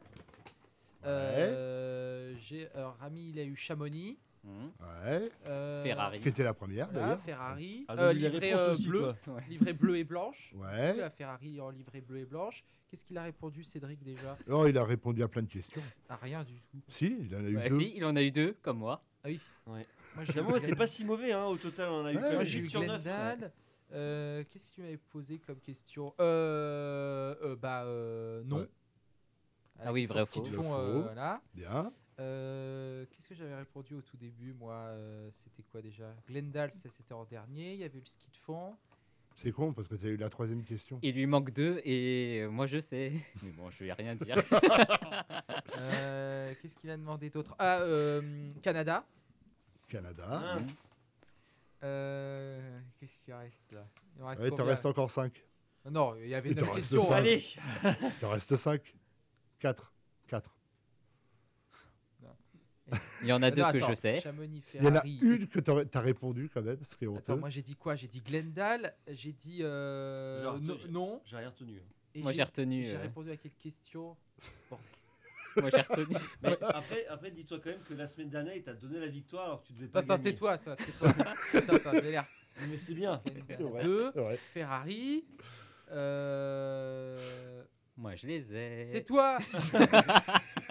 Euh, j'ai euh, Rami, il a eu Chamonix. Ouais. Euh, Ferrari. Qui était la première, d'ailleurs. Ferrari. Ah, Euh, livré euh, aussi, bleu. Livré bleu et blanche. Ouais. La Ferrari en livré bleu et blanche. Qu'est-ce qu'il a répondu, Cédric, déjà? Non, il a répondu à plein de questions. Ah, rien du tout. Si, il en a eu Ouais, deux. si, il en a eu deux, comme moi. Ah oui. Ouais. Moi, Finalement, eu t'es pas si mauvais, hein, au total. On a eu Ouais, quand Moi, même j'ai eu 8 sur 9. Glendale. Euh, Qu'est-ce que tu m'avais posé comme question? Euh, euh, Bah, euh, non. Ouais. Ah oui, vrai ou faux. font, euh, faux. voilà. Bien. Euh, Qu'est-ce que j'avais répondu au tout début Moi, euh, c'était quoi déjà? Glendale, ça c'était en dernier. Il y avait eu le ski de fond. C'est con parce que tu as eu la troisième question. Il lui manque deux et moi je sais. <laughs> Mais bon, je vais rien dire. Euh, Qu'est-ce qu'il a demandé d'autre? Ah, euh, Canada. Canada. Mince. Euh, Qu'est-ce qu'il reste là? Il en reste Ouais, t'en combien? restes encore 5. Non, il y avait Il t'en 9 reste questions. cinq. Allez Il t'en reste 5. 4. 4. Il y en a deux Non, que attends, je sais. Chamonix, Il y en a Ferrari. une que t'aurais- t'as répondu quand même, ce est honteux. Attends, moi j'ai dit quoi? J'ai dit Glendale, j'ai dit euh, Genre, no- j'ai- non. J'ai rien retenu. et Moi, j'ai retenu, J'ai euh, répondu à quelle question? Bon, <laughs> Moi j'ai retenu. <laughs> Mais après, après dis-toi quand même que la semaine dernière, il t'a donné la victoire alors que tu devais pas Attends, tais-toi, toi, tais-toi. <laughs> attends, attends, j'ai l'air. Mais c'est bien. Vrai, Deux. Ferrari. Euh... Moi je les ai. Tais-toi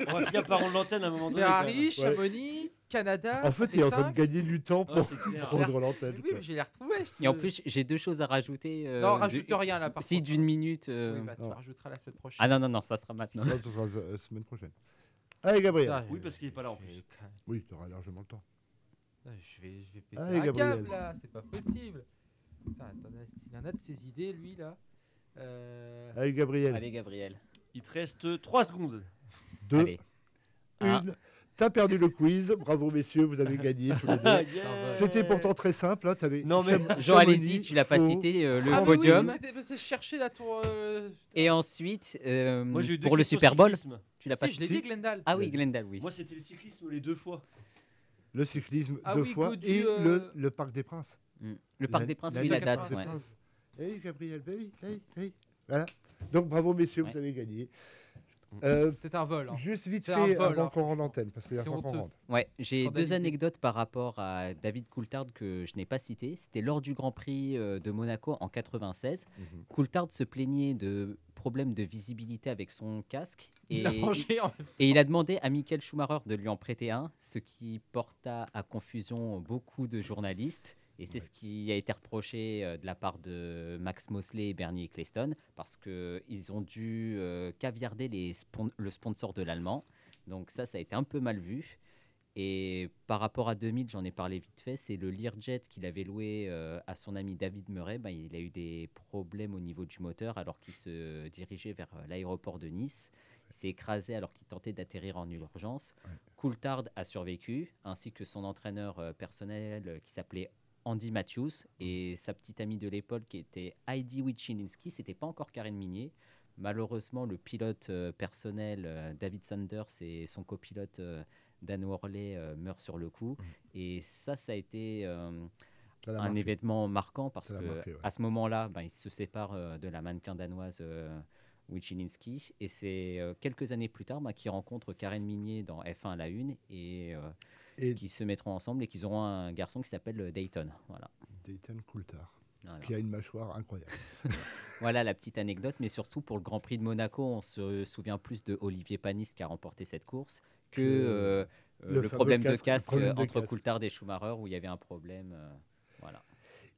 On va finir par rendre l'antenne à un moment donné. Ferrari. Chamonix, Canada. En fait, il est en train de gagner du temps pour <laughs> ouais, prendre l'antenne. Oui, mais je l'ai retrouvé. Et en plus, j'ai deux choses à rajouter. Euh, non, rajoute rien là. Si d'une minute. Euh. Bah, tu rajouteras la semaine prochaine. Ah non, non, non, ça sera maintenant. Ça sera la semaine prochaine. Allez, Gabriel. oui, parce qu'il n'est pas là. Oui, tu auras largement le temps. Ah, je vais, je vais Allez, Gabriel. là, c'est pas possible. Il en a de ses idées, lui là. Allez, Gabriel. Allez, Gabriel. Il te reste 3 secondes. 2, 1. T'as perdu le quiz. Bravo, messieurs, vous avez gagné tous les deux. <laughs> Yeah. C'était pourtant très simple. Hein, t'avais Non, mais- Jean, allez-y, tu l'as pas cité, euh, le Ah, oui, podium. mais c'était- mais c'est chercher la tour. euh, Et ensuite, euh, Moi, j'ai eu deux pour le Super Bowl, cyclisme. tu l'as Si, pas je l'ai cité dit Glendale. Ah oui, Glendale, oui. Moi, c'était le cyclisme les deux fois. Le cyclisme Ah deux oui, fois et euh, le, le Parc des Princes. Mm. Le Parc La- des Princes, la- oui, la date. Princes. Eh, Gabriel, bah oui, oui, oui. Voilà. Donc bravo, messieurs, Ouais. vous avez gagné. Euh, C'était un vol. hein. juste vite C'est fait, un vol, avant hein, qu'on rende l'antenne, parce qu'il va qu'on rende. Ouais, j'ai deux anecdotes par rapport à David Coulthard que je n'ai pas cité. C'était lors du Grand Prix euh, de Monaco en 96. Mhm. Coulthard se plaignait de problèmes de visibilité avec son casque Il et, l'a rangé en- et il a demandé à Michael Schumacher de lui en prêter un, ce qui porta à confusion beaucoup de journalistes. Et c'est ce qui a été reproché euh, de la part de Max Mosley et Bernie Eccleston, parce qu'ils ont dû euh, caviarder les spon- le sponsor de l'allemand. Donc ça, ça a été un peu mal vu. Et par rapport à 2000, j'en ai parlé vite fait, c'est le Learjet qu'il avait loué euh, à son ami David Murray. Ben, il a eu des problèmes au niveau du moteur alors qu'il se dirigeait vers euh, l'aéroport de Nice. Il s'est écrasé alors qu'il tentait d'atterrir en urgence. Coulthard a survécu, ainsi que son entraîneur euh, personnel euh, qui s'appelait Andy Matthews et sa petite amie de l'époque qui était Heidi Wichilinski. C'était pas encore Karen Minier. Malheureusement, le pilote euh, personnel euh, David Sanders et son copilote euh, Dan Worley meurent sur le coup. Et ça, ça a été un marqué. événement marquant parce que marqué, ouais. à ce moment-là, ben, il se sépare de la mannequin danoise Wichilinski. Et c'est euh, quelques années plus tard ben, qu'il rencontre Karen Minier dans F1 à la une et, euh, Et- qui se mettront ensemble et qu'ils auront un garçon qui s'appelle Dayton. Voilà. Dayton Coulthard, Voilà. qui a une mâchoire incroyable. <laughs> Voilà la petite anecdote, mais surtout pour le Grand Prix de Monaco, on se souvient plus de Olivier Panis qui a remporté cette course que euh, euh, le problème casque- de casque problème de entre. Coulthard et Schumacher où il y avait un problème. euh, voilà.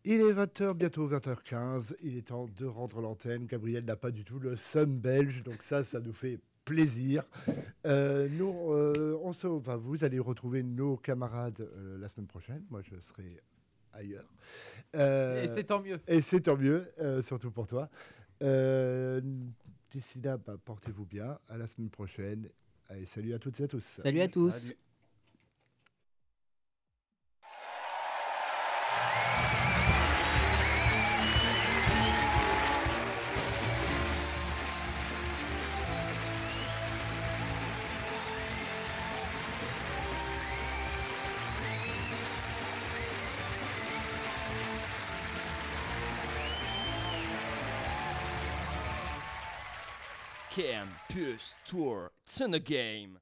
Il est 20h, bientôt 20h15. Il est temps de rendre l'antenne. Gabriel n'a pas du tout le seum belge, donc ça, ça nous fait plaisir. Euh, nous, euh, on se, enfin, vous allez retrouver nos camarades euh, la semaine prochaine. Moi, je serai ailleurs. Euh, Et c'est tant mieux. Et c'est tant mieux, euh, surtout pour toi. Euh, D'ici là, bah, portez-vous bien. À la semaine prochaine. Allez, salut à toutes et à tous. Salut à tous. Salut. Campus Tour, it's in the game.